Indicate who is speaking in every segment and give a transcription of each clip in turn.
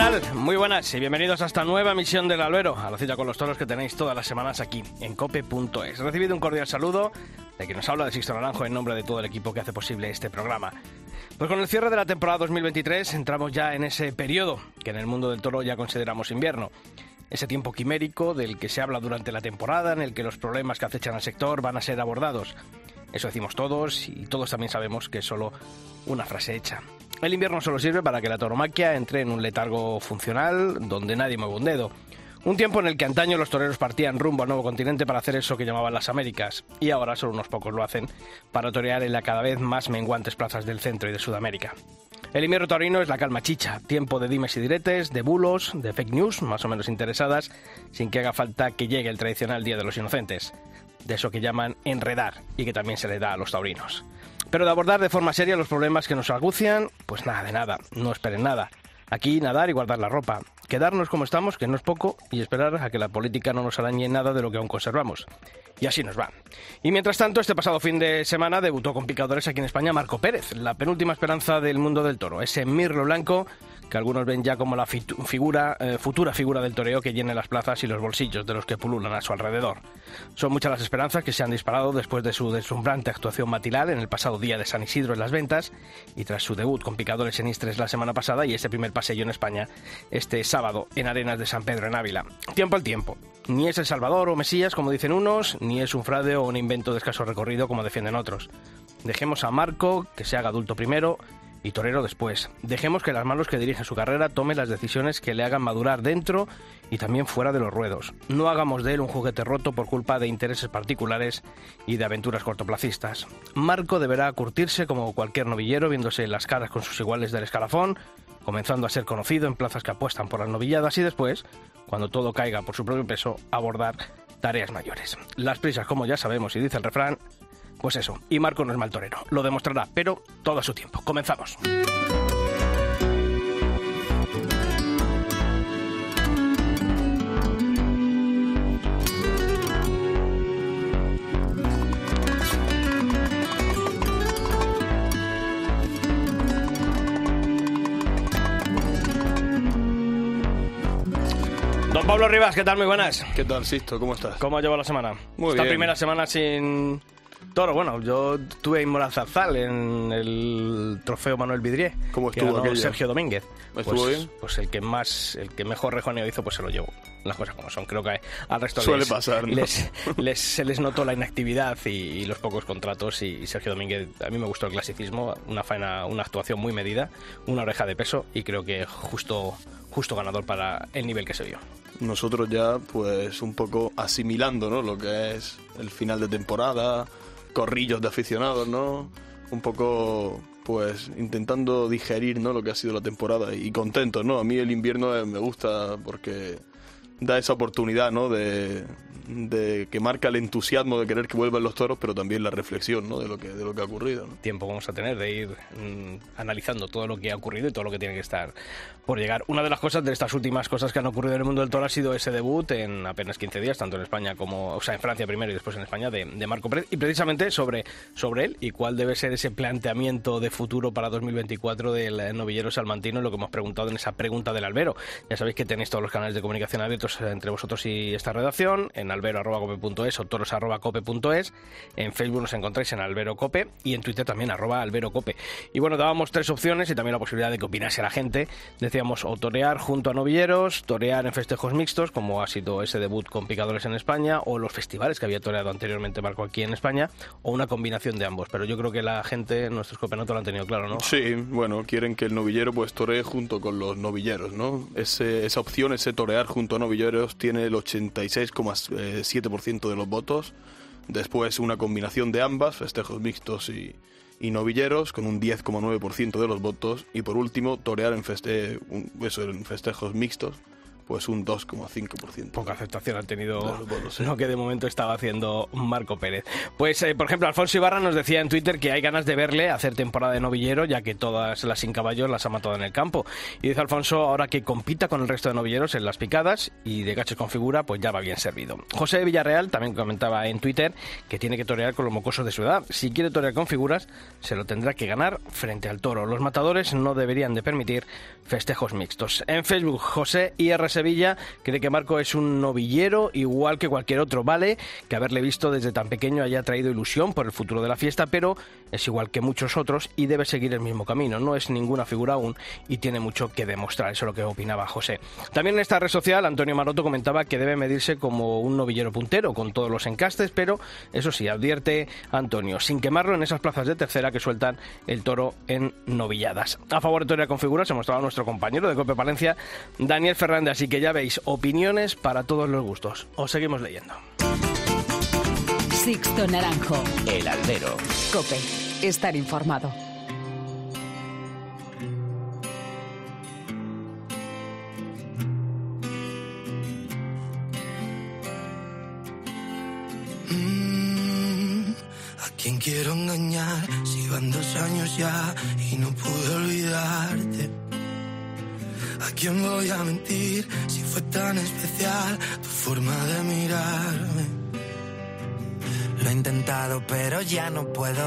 Speaker 1: ¿Qué tal? Muy buenas y bienvenidos a esta nueva emisión del Albero, a la cita con los toros que tenéis todas las semanas aquí en cope.es. Recibido un cordial saludo de quien nos habla de Sixto Naranjo en nombre de todo el equipo que hace posible este programa. Pues con el cierre de la temporada 2023 entramos ya en ese periodo que en el mundo del toro ya consideramos invierno. Ese tiempo quimérico del que se habla durante la temporada, en el que los problemas que acechan al sector van a ser abordados. Eso decimos todos y todos también sabemos que es solo una frase hecha. El invierno solo sirve para que la tauromaquia entre en un letargo funcional donde nadie mueve un dedo. Un tiempo en el que antaño los toreros partían rumbo al nuevo continente para hacer eso que llamaban las Américas, y ahora solo unos pocos lo hacen para torear en las cada vez más menguantes plazas del centro y de Sudamérica. El invierno taurino es la calma chicha, tiempo de dimes y diretes, de bulos, de fake news, más o menos interesadas, sin que haga falta que llegue el tradicional Día de los Inocentes, de eso que llaman enredar y que también se le da a los taurinos. Pero de abordar de forma seria los problemas que nos agucian, pues nada de nada, no esperen nada. Aquí nadar y guardar la ropa, quedarnos como estamos, que no es poco, y esperar a que la política no nos arañe nada de lo que aún conservamos. Y así nos va. Y mientras tanto, este pasado fin de semana debutó con picadores aquí en España Marco Pérez, la penúltima esperanza del mundo del toro, ese mirlo blanco que algunos ven ya como la figura, eh, futura figura del toreo que llene las plazas y los bolsillos de los que pululan a su alrededor. Son muchas las esperanzas que se han disparado después de su deslumbrante actuación matinal en el pasado día de San Isidro en las ventas y tras su debut con picadores en Istres la semana pasada y ese primer paseo en España este sábado en Arenas de San Pedro en Ávila. Tiempo al tiempo. Ni es el Salvador o Mesías, como dicen unos, ni es un fraude o un invento de escaso recorrido, como defienden otros. Dejemos a Marco que se haga adulto primero y torero después. Dejemos que las manos que dirigen su carrera tomen las decisiones que le hagan madurar dentro y también fuera de los ruedos. No hagamos de él un juguete roto por culpa de intereses particulares y de aventuras cortoplacistas. Marco deberá curtirse como cualquier novillero viéndose las caras con sus iguales del escalafón, comenzando a ser conocido en plazas que apuestan por las novilladas y después, cuando todo caiga por su propio peso, abordar tareas mayores. Las prisas, como ya sabemos y dice el refrán, pues eso, y Marco no es mal torero, lo demostrará, pero todo a su tiempo. Comenzamos. Don Pablo Rivas, ¿qué tal? Muy buenas.
Speaker 2: ¿Qué tal, Sisto? ¿Cómo estás?
Speaker 1: ¿Cómo ha llevado la semana?
Speaker 2: Muy
Speaker 1: Esta
Speaker 2: bien.
Speaker 1: primera semana sin toro. Bueno, yo tuve en Morazarzal en el trofeo Manuel Vidrié.
Speaker 2: ¿Cómo
Speaker 1: que
Speaker 2: estuvo aquello?
Speaker 1: Sergio Domínguez.
Speaker 2: ¿Estuvo
Speaker 1: pues,
Speaker 2: bien?
Speaker 1: Pues el que más, el que mejor rejoneo hizo, pues se lo llevó. Las cosas como son. Creo que al resto
Speaker 2: Suele
Speaker 1: les,
Speaker 2: pasar, ¿no?
Speaker 1: les- les- se les notó la inactividad y, y los pocos contratos. Y, Sergio Domínguez, a mí me gustó el clasicismo, una faena, una actuación muy medida, una oreja de peso y creo que justo, justo ganador para el nivel que se vio.
Speaker 2: Nosotros ya, pues, un poco asimilando, ¿no? Lo que es el final de temporada, corrillos de aficionados, ¿no? Un poco, pues, intentando digerir, ¿no? Lo que ha sido la temporada y contentos, ¿no? A mí el invierno me gusta porque da esa oportunidad, ¿no? De, de que marca el entusiasmo de querer que vuelvan los toros, pero también la reflexión, ¿no? De lo que, de lo que ha ocurrido, ¿no?
Speaker 1: tiempo vamos a tener de ir mm, analizando todo lo que ha ocurrido y todo lo que tiene que estar por llegar. Una de las cosas de estas últimas cosas que han ocurrido en el mundo del toro ha sido ese debut en apenas 15 días, tanto en España como, o sea, en Francia primero y después en España, de, de Marco Pérez. Y precisamente sobre, sobre él y cuál debe ser ese planteamiento de futuro para 2024 del novillero salmantino, lo que hemos preguntado en esa pregunta del albero. Ya sabéis que tenéis todos los canales de comunicación abiertos eh, entre vosotros y esta redacción, en albero.cope.es o toros.cope.es. En Facebook nos encontráis en Albero Cope y en Twitter también arroba Albero Cope. Y bueno, dábamos tres opciones y también la posibilidad de que opinase la gente. Decíamos o torear junto a novilleros, torear en festejos mixtos, como ha sido ese debut con picadores en España, o los festivales que había toreado anteriormente Marco aquí en España, o una combinación de ambos. Pero yo creo que la gente, nuestros copenotos lo han tenido claro, ¿no?
Speaker 2: Sí, bueno, quieren que el novillero pues toree junto con los novilleros, ¿no? Esa opción, ese torear junto a novilleros, tiene el 86,7% de los votos. Después una combinación de ambas, festejos mixtos y, novilleros con un 10,9% de los votos y por último torear en, feste eso, en festejos mixtos pues un 2,5%.
Speaker 1: Poca aceptación han tenido
Speaker 2: pues lo
Speaker 1: que de momento estaba haciendo Marco Pérez. Pues, eh, por ejemplo, Alfonso Ibarra nos decía en Twitter que hay ganas de verle hacer temporada de novillero, ya que todas las sin caballos las ha matado en el campo. Y dice Alfonso ahora que compita con el resto de novilleros en las picadas y de gachos con figura, pues ya va bien servido. José Villarreal también comentaba en Twitter que tiene que torear con los mocosos de su edad. Si quiere torear con figuras, se lo tendrá que ganar frente al toro. Los matadores no deberían de permitir festejos mixtos. En Facebook, José IR Sevilla cree que Marco es un novillero igual que cualquier otro, vale, que haberle visto desde tan pequeño haya traído ilusión por el futuro de la fiesta, pero es igual que muchos otros y debe seguir el mismo camino. No es ninguna figura aún y tiene mucho que demostrar, eso es lo que opinaba José. También en esta red social, Antonio Maroto comentaba que debe medirse como un novillero puntero, con todos los encastes, pero eso sí, advierte Antonio, sin quemarlo en esas plazas de tercera que sueltan el toro en novilladas. A favor de Torea con figuras se mostraba nuestro compañero de Cope Palencia, Daniel Fernández, así que ya veis, opiniones para todos los gustos. Os seguimos leyendo.
Speaker 3: Sixto Naranjo.
Speaker 4: El Aldero.
Speaker 3: Cope. Estar informado.
Speaker 5: Mm, ¿A quién quiero engañar? Si van dos años ya y no pude olvidarte. ¿A quién voy a mentir si fue tan especial tu forma de mirarme? Lo he intentado pero ya no puedo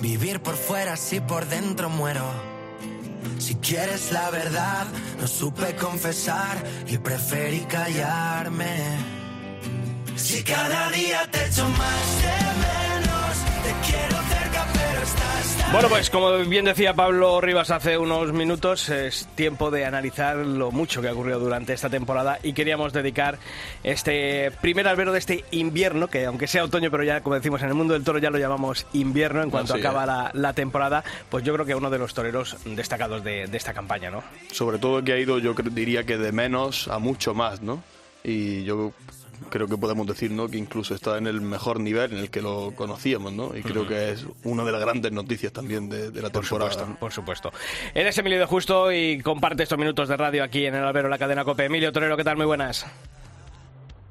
Speaker 5: vivir por fuera si por dentro muero. Si quieres la verdad, no supe confesar y preferí callarme. Si cada día te echo más
Speaker 1: Bueno, pues como bien decía Pablo Rivas hace unos minutos, es tiempo de analizar lo mucho que ha ocurrido durante esta temporada y queríamos dedicar este primer albero de este invierno, que aunque sea otoño, pero ya como decimos en el mundo del toro ya lo llamamos invierno en cuanto acaba la, la temporada, pues yo creo que uno de los toreros destacados de, de esta campaña, ¿no?
Speaker 2: Sobre todo que ha ido, yo diría que de menos a mucho más, ¿no? Y yo creo que podemos decir, ¿no? Que incluso está en el mejor nivel en el que lo conocíamos, ¿no? Y creo que es una de las grandes noticias también de, de la
Speaker 1: Por
Speaker 2: temporada.
Speaker 1: supuesto, por supuesto. Eres Emilio de Justo y comparte estos minutos de radio aquí en el albero, la cadena COPE. Emilio Torero, ¿qué tal? Muy buenas.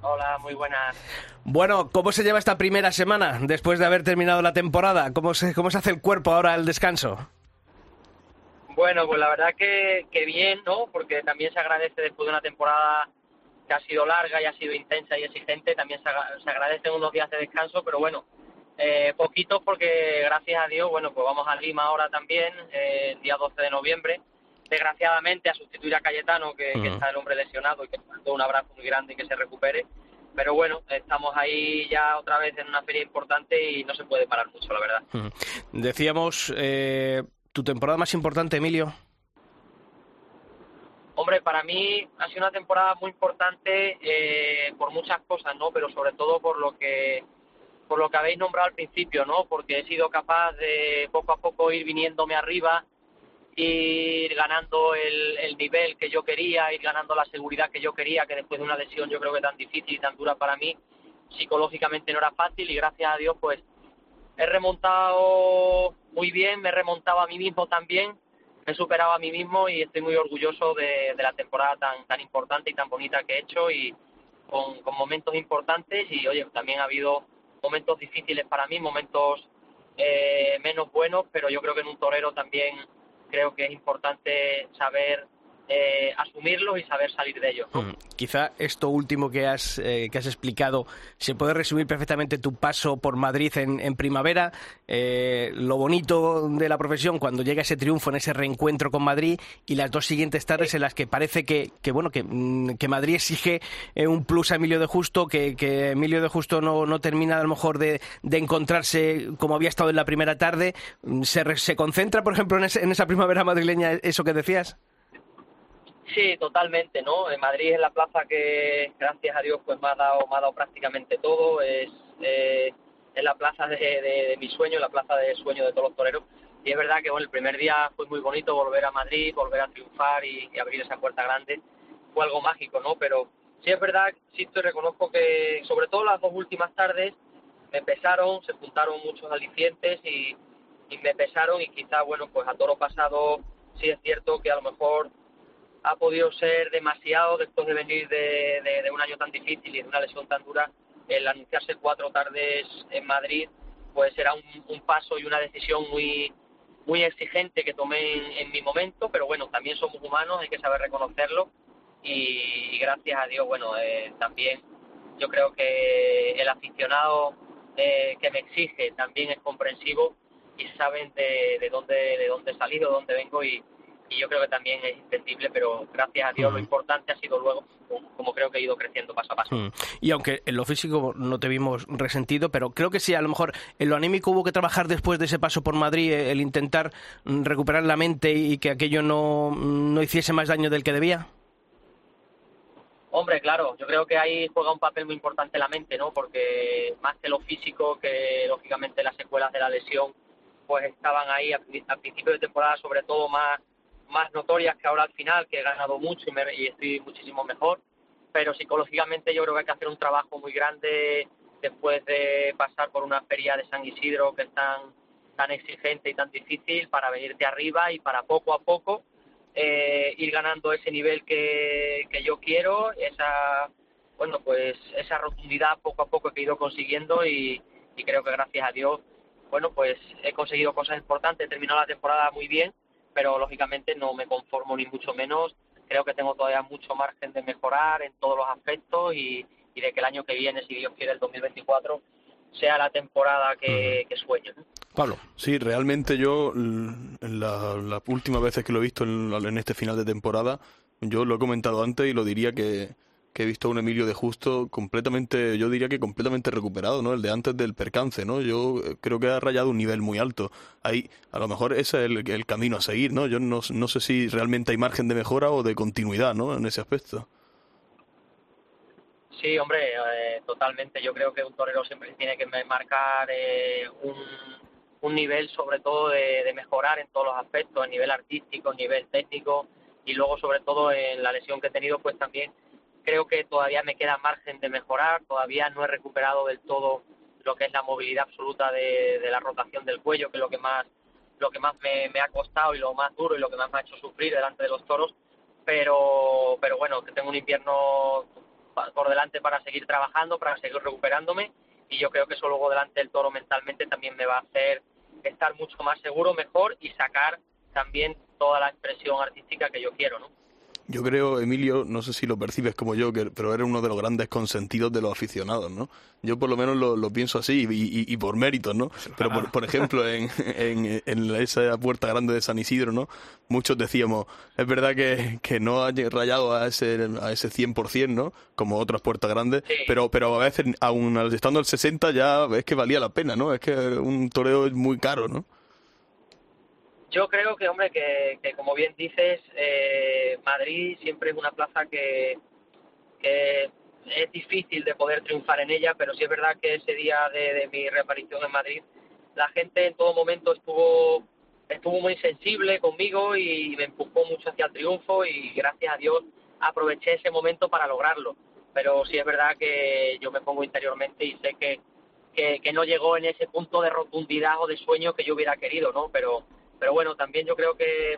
Speaker 6: Hola, muy buenas.
Speaker 1: Bueno, ¿cómo se lleva esta primera semana después de haber terminado la temporada? ¿Cómo se, cómo se hace el cuerpo ahora al descanso?
Speaker 6: Bueno, pues la verdad que, que bien, ¿no? Porque también se agradece después de una temporada que ha sido larga y ha sido intensa y exigente, también se, agradecen unos días de descanso, pero bueno, eh, poquitos porque gracias a Dios, bueno, pues vamos a Lima ahora también, eh, el día 12 de noviembre, desgraciadamente a sustituir a Cayetano, que, está el hombre lesionado y que le mando un abrazo muy grande y que se recupere. Pero bueno, estamos ahí ya otra vez en una feria importante y no se puede parar mucho, la verdad.
Speaker 1: Decíamos, eh, ¿tu temporada más importante, Emilio?
Speaker 6: Hombre, para mí ha sido una temporada muy importante eh, por muchas cosas, ¿no? Pero sobre todo por lo que por lo que habéis nombrado al principio, ¿no? Porque he sido capaz de poco a poco ir viniéndome arriba, ir ganando el, el nivel que yo quería, ir ganando la seguridad que yo quería, que después de una lesión yo creo que tan difícil y tan dura para mí, psicológicamente no era fácil y gracias a Dios pues he remontado muy bien, me he remontado a mí mismo también, me he superado a mí mismo y estoy muy orgulloso de, la temporada tan, tan importante y tan bonita que he hecho y con, con momentos importantes y oye, también ha habido momentos difíciles para mí, momentos eh, menos buenos, pero yo creo que en un torero también creo que es importante saber eh, asumirlos y saber salir de ellos. ¿no?
Speaker 1: Mm. Quizá esto último que has, eh, que has explicado se puede resumir perfectamente tu paso por Madrid en, en primavera, eh, lo bonito de la profesión cuando llega ese triunfo en ese reencuentro con Madrid y las dos siguientes tardes en las que parece que, que bueno que, mm, que Madrid exige eh, un plus a Emilio de Justo, que, que Emilio de Justo no, no termina a lo mejor de, de encontrarse como había estado en la primera tarde. Mm, ¿Se, se concentra, por ejemplo, en, ese- en esa primavera madrileña eso que decías?
Speaker 6: Sí, totalmente, ¿no? Madrid es la plaza que, gracias a Dios, pues me ha dado, me ha dado prácticamente todo. Es, eh, es la plaza de, de, mi sueño, la plaza de sueño de todos los toreros. Y es verdad que, bueno, el primer día fue muy bonito volver a Madrid, volver a triunfar y, y abrir esa puerta grande. Fue algo mágico, ¿no? Pero sí es verdad, sí te reconozco que, sobre todo las dos últimas tardes, me pesaron, se juntaron muchos alicientes y, y me pesaron y quizá, bueno, pues a toro pasado sí es cierto que a lo mejor ha podido ser demasiado después de venir de, un año tan difícil y de una lesión tan dura, el anunciarse cuatro tardes en Madrid, pues era un, paso y una decisión muy muy exigente que tomé en, mi momento, pero bueno, también somos humanos, hay que saber reconocerlo y, gracias a Dios, bueno, eh, también yo creo que el aficionado eh, que me exige también es comprensivo y saben de, de dónde de dónde he salido, dónde vengo y, y yo creo que también es entendible, pero gracias a Dios lo importante ha sido luego como creo que he ido creciendo paso a paso.
Speaker 1: Y aunque en lo físico no te vimos resentido, pero creo que sí, a lo mejor en lo anímico hubo que trabajar después de ese paso por Madrid, eh, el intentar mm, recuperar la mente y que aquello no, no hiciese más daño del que debía.
Speaker 6: Hombre, claro, yo creo que ahí juega un papel muy importante la mente, ¿no? Porque más que lo físico, que lógicamente las secuelas de la lesión, pues estaban ahí a, a principio de temporada, sobre todo más más notorias que ahora al final, que he ganado mucho y, estoy muchísimo mejor, pero psicológicamente yo creo que hay que hacer un trabajo muy grande después de pasar por una feria de San Isidro que es tan, tan exigente y tan difícil para venirte arriba y para poco a poco eh, ir ganando ese nivel que, que yo quiero, esa bueno pues esa rotundidad poco a poco que he ido consiguiendo y, y creo que gracias a Dios bueno pues he conseguido cosas importantes, he terminado la temporada muy bien pero lógicamente no me conformo ni mucho menos. Creo que tengo todavía mucho margen de mejorar en todos los aspectos y, de que el año que viene, si Dios quiere, el 2024, sea la temporada que, sueño.
Speaker 1: Pablo.
Speaker 2: Sí, realmente yo, las la últimas veces que lo he visto en este final de temporada, yo lo he comentado antes y lo diría que que he visto a un Emilio de Justo completamente, yo diría que completamente recuperado, ¿no? El de antes del percance, ¿no? Yo eh, creo que ha rayado un nivel muy alto. Ahí, a lo mejor ese es el, camino a seguir, ¿no? Yo no, sé si realmente hay margen de mejora o de continuidad, ¿no? En ese aspecto.
Speaker 6: Sí, hombre, eh, totalmente. Yo creo que un torero siempre tiene que marcar eh, un, un, nivel, sobre todo, de, de mejorar en todos los aspectos, a nivel artístico, a nivel técnico y luego, sobre todo, en la lesión que he tenido, pues también creo que todavía me queda margen de mejorar, todavía no he recuperado del todo lo que es la movilidad absoluta de, la rotación del cuello, que es lo que más lo que más me, ha costado y lo más duro y lo que más me ha hecho sufrir delante de los toros, pero pero bueno, que tengo un invierno por delante para seguir trabajando, para seguir recuperándome y yo creo que eso luego delante del toro mentalmente también me va a hacer estar mucho más seguro, mejor y sacar también toda la expresión artística que yo quiero, ¿no?
Speaker 2: Yo creo, Emilio, no sé si lo percibes como yo, que, pero eres uno de los grandes consentidos de los aficionados, ¿no? Yo por lo menos lo, pienso así y, por méritos, ¿no? Pero por, ejemplo, en, en, esa puerta grande de San Isidro, ¿no? Muchos decíamos, es verdad que, que no ha rayado a ese, a ese 100%, ¿no? Como otras puertas grandes, pero, pero a veces, aún estando al 60 ya es que valía la pena, ¿no? Es que un toreo es muy caro, ¿no?
Speaker 6: Yo creo que, hombre, que, como bien dices, eh, Madrid siempre es una plaza que, es difícil de poder triunfar en ella, pero sí es verdad que ese día de, mi reaparición en Madrid, la gente en todo momento estuvo estuvo muy sensible conmigo y me empujó mucho hacia el triunfo y gracias a Dios aproveché ese momento para lograrlo. Pero sí es verdad que yo me pongo interiormente y sé que, que no llegó en ese punto de rotundidad o de sueño que yo hubiera querido, ¿no? Pero pero bueno, también yo creo que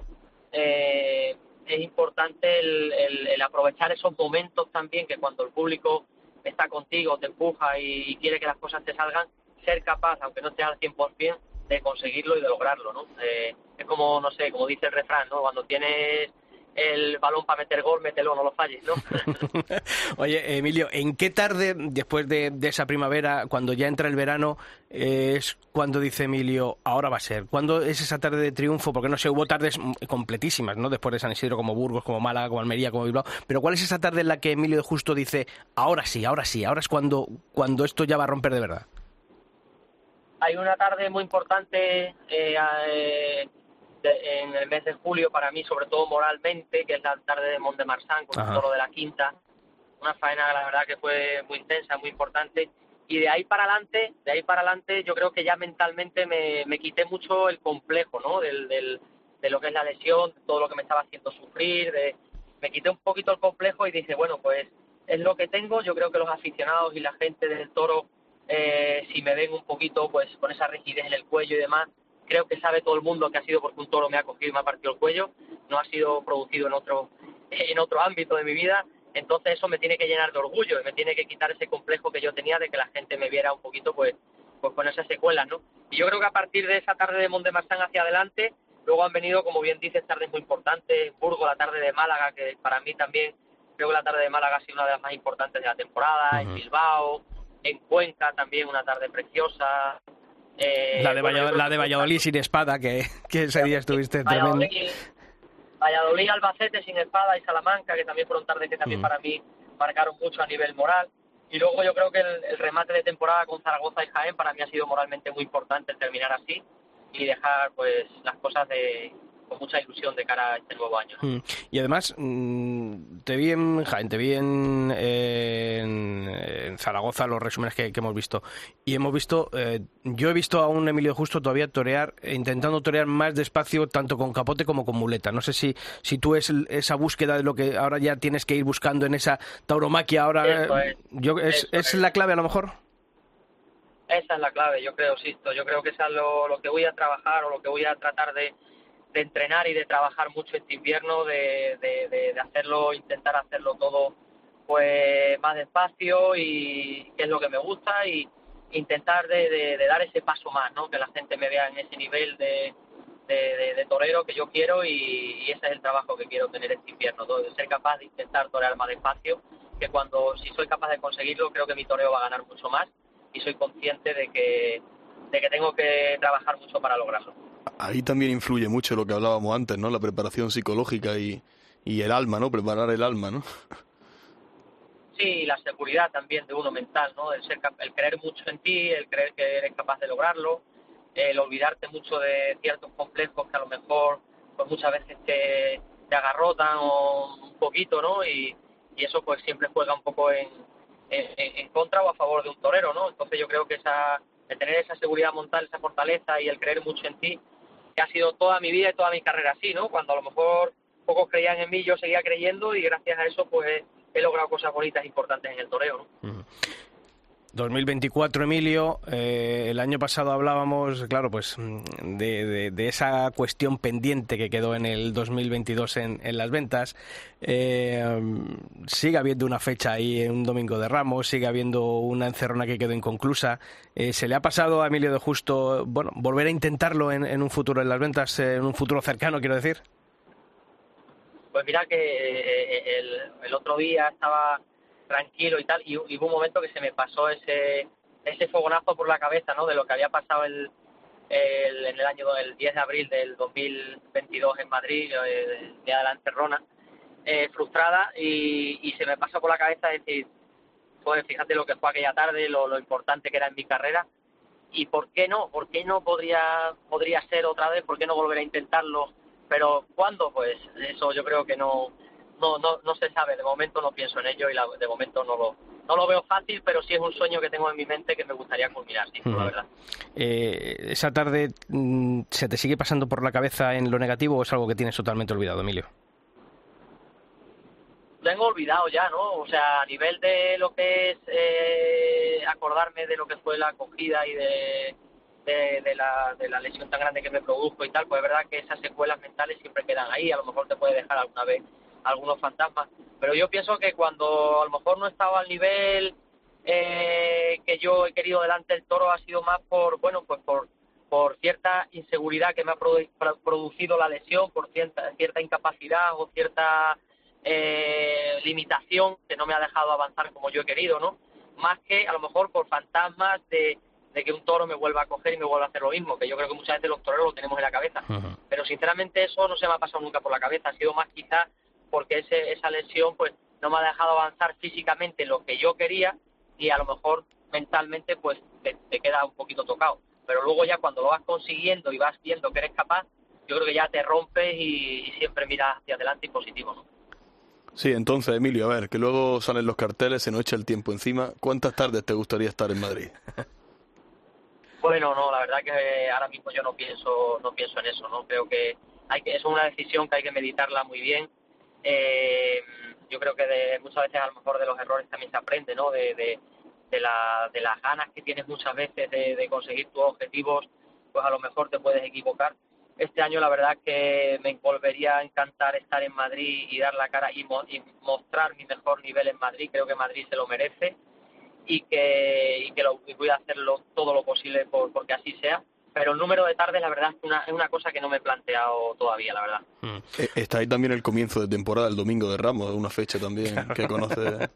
Speaker 6: eh, es importante el, aprovechar esos momentos también que cuando el público está contigo, te empuja y, quiere que las cosas te salgan, ser capaz, aunque no estés al 100%, de conseguirlo y de lograrlo, ¿no? Eh, es como, no sé, como dice el refrán, ¿no? Cuando tienes el balón para meter gol, mételo, no lo falles, ¿no?
Speaker 1: Oye, Emilio, ¿en qué tarde, después de, esa primavera, cuando ya entra el verano, es cuando dice Emilio, ahora va a ser? ¿Cuándo es esa tarde de triunfo? Porque no sé, hubo tardes completísimas, ¿no? Después de San Isidro, como Burgos, como Málaga, como Almería, como Bilbao. Pero ¿cuál es esa tarde en la que Emilio de Justo dice, ahora sí, ahora sí, ahora es cuando, cuando esto ya va a romper de verdad?
Speaker 6: Hay una tarde muy importante eh, eh en el mes de julio para mí, sobre todo moralmente, que es la tarde de Mont de Marsan con el toro de la quinta. Una faena, la verdad, que fue muy intensa, muy importante. Y de ahí para adelante, de ahí para adelante, yo creo que ya mentalmente me, me quité mucho el complejo, ¿no? Del, del, de lo que es la lesión, de todo lo que me estaba haciendo sufrir, de, me quité un poquito el complejo y dije, bueno, pues es lo que tengo. Yo creo que los aficionados y la gente del toro, eh, si me ven un poquito, pues con esa rigidez en el cuello y demás, creo que sabe todo el mundo que ha sido porque un toro me ha cogido y me ha partido el cuello, no ha sido producido en otro, en otro ámbito de mi vida, entonces eso me tiene que llenar de orgullo y me tiene que quitar ese complejo que yo tenía de que la gente me viera un poquito pues, pues con esas secuelas, ¿no? Y yo creo que a partir de esa tarde de Montemarsan hacia adelante, luego han venido, como bien dices, tardes muy importantes, en Burgo, la tarde de Málaga, que para mí también creo que la tarde de Málaga ha sido una de las más importantes de la temporada, en Bilbao, en Cuenca también una tarde preciosa.
Speaker 1: Eh, la, de Valladolid, la de Valladolid sin espada, que, que ese día estuviste tremendo.
Speaker 6: Valladolid, Albacete sin espada y Salamanca, que también fueron tardes que también para mí marcaron mucho a nivel moral. Y luego yo creo que el, remate de temporada con Zaragoza y Jaén para mí ha sido moralmente muy importante terminar así y dejar pues las cosas de, mucha ilusión de cara a este nuevo año. Mm.
Speaker 1: Y además, mm, te vi en Jaén, te vi en, en, Zaragoza, los resúmenes que, hemos visto. Y hemos visto, eh, yo he visto a un Emilio Justo todavía torear, intentando torear más despacio, tanto con capote como con muleta. No sé si, si tú es esa búsqueda de lo que ahora ya tienes que ir buscando en esa tauromaquia. Ahora, es, yo, es, es, la clave a lo mejor?
Speaker 6: Esa es la clave, yo creo, Sisto. Yo creo que es lo, lo que voy a trabajar o lo que voy a tratar de de entrenar y de trabajar mucho este invierno, de, de, hacerlo, intentar hacerlo todo pues más despacio y que es lo que me gusta y intentar de, dar ese paso más, ¿no? Que la gente me vea en ese nivel de, de, torero que yo quiero y, ese es el trabajo que quiero tener este invierno, de ser capaz de intentar torear más despacio, que cuando si soy capaz de conseguirlo creo que mi toreo va a ganar mucho más y soy consciente de que, de que tengo que trabajar mucho para lograrlo
Speaker 2: ahí también influye mucho lo que hablábamos antes, ¿no? La preparación psicológica y, y el alma, ¿no? Preparar el alma, ¿no?
Speaker 6: Sí, la seguridad también de uno mental, ¿no? El, ser, el creer mucho en ti, el creer que eres capaz de lograrlo, el olvidarte mucho de ciertos complejos que a lo mejor pues muchas veces te, te agarrotan o un poquito, ¿no? Y, y eso pues siempre juega un poco en, en, en, contra o a favor de un torero, ¿no? Entonces yo creo que esa, el tener esa seguridad mental, esa fortaleza y el creer mucho en ti, que ha sido toda mi vida y toda mi carrera así, ¿no? Cuando a lo mejor pocos creían en mí, yo seguía creyendo y gracias a eso pues he logrado cosas bonitas e importantes en el toreo, ¿no?
Speaker 1: 2024, Emilio. Eh, el año pasado hablábamos, claro, pues mm, de, esa cuestión pendiente que quedó en el 2022 en, en las ventas. Eh, sigue habiendo una fecha ahí, en un domingo de Ramos, sigue habiendo una encerrona que quedó inconclusa. Eh, ¿Se le ha pasado a Emilio de Justo, bueno, volver a intentarlo en, en un futuro en las ventas, en un futuro cercano, quiero decir?
Speaker 6: Pues mira que el, el otro día estaba tranquilo y tal, y, hubo un momento que se me pasó ese ese fogonazo por la cabeza, ¿no? De lo que había pasado el, el en el año el 10 de abril del 2022 en Madrid, eh, día de la encerrona, eh, frustrada, y, y, se me pasó por la cabeza decir, pues fíjate lo que fue aquella tarde, lo, lo importante que era en mi carrera, y por qué no, por qué no podría podría ser otra vez, por qué no volver a intentarlo, pero ¿cuándo? Pues eso yo creo que no no, no, no se sabe, de momento no pienso en ello y de momento no lo, no lo veo fácil, pero sí es un sueño que tengo en mi mente que me gustaría culminar, sí, la verdad.
Speaker 1: Eh, ¿Esa tarde mm, se te sigue pasando por la cabeza en lo negativo o es algo que tienes totalmente olvidado, Emilio?
Speaker 6: Tengo olvidado ya, ¿no? O sea, a nivel de lo que es eh, acordarme de lo que fue la acogida y de, de, la, de la lesión tan grande que me produjo y tal, pues es verdad que esas secuelas mentales siempre quedan ahí, a lo mejor te puede dejar alguna vez algunos fantasmas. Pero yo pienso que cuando a lo mejor no estaba al nivel eh, que yo he querido delante del toro ha sido más por, bueno, pues por, por cierta inseguridad que me ha producido la lesión, por cierta, cierta incapacidad o cierta eh, limitación que no me ha dejado avanzar como yo he querido, ¿no? Más que a lo mejor por fantasmas de, de que un toro me vuelva a coger y me vuelva a hacer lo mismo, que yo creo que muchas veces los toreros lo tenemos en la cabeza. Pero sinceramente eso no se me ha pasado nunca por la cabeza, ha sido más quizás porque ese, esa lesión pues no me ha dejado avanzar físicamente lo que yo quería y a lo mejor mentalmente pues te, queda un poquito tocado. Pero luego ya cuando lo vas consiguiendo y vas viendo que eres capaz, yo creo que ya te rompes y, siempre miras hacia adelante y positivo, ¿no?
Speaker 2: Sí, entonces, Emilio, a ver, que luego salen los carteles, se nos echa el tiempo encima. ¿Cuántas tardes te gustaría estar en Madrid?
Speaker 6: Bueno, no, la verdad que ahora mismo yo no pienso, no pienso en eso, ¿no? Creo que hay que, es una decisión que hay que meditarla muy bien eh, yo creo que de, muchas veces a lo mejor de los errores también se aprende, ¿no? De, de, la, de las ganas que tienes muchas veces de, conseguir tus objetivos, pues a lo mejor te puedes equivocar. Este año la verdad que me volvería a encantar estar en Madrid y dar la cara y, mostrar mi mejor nivel en Madrid. Creo que Madrid se lo merece y que, y que lo, voy a hacerlo todo lo posible por, porque así sea pero el número de tardes, la verdad, es una, es una cosa que no me he planteado todavía, la verdad.
Speaker 2: Mm. Eh, está ahí también el comienzo de temporada, el domingo de Ramos, una fecha también que conoce.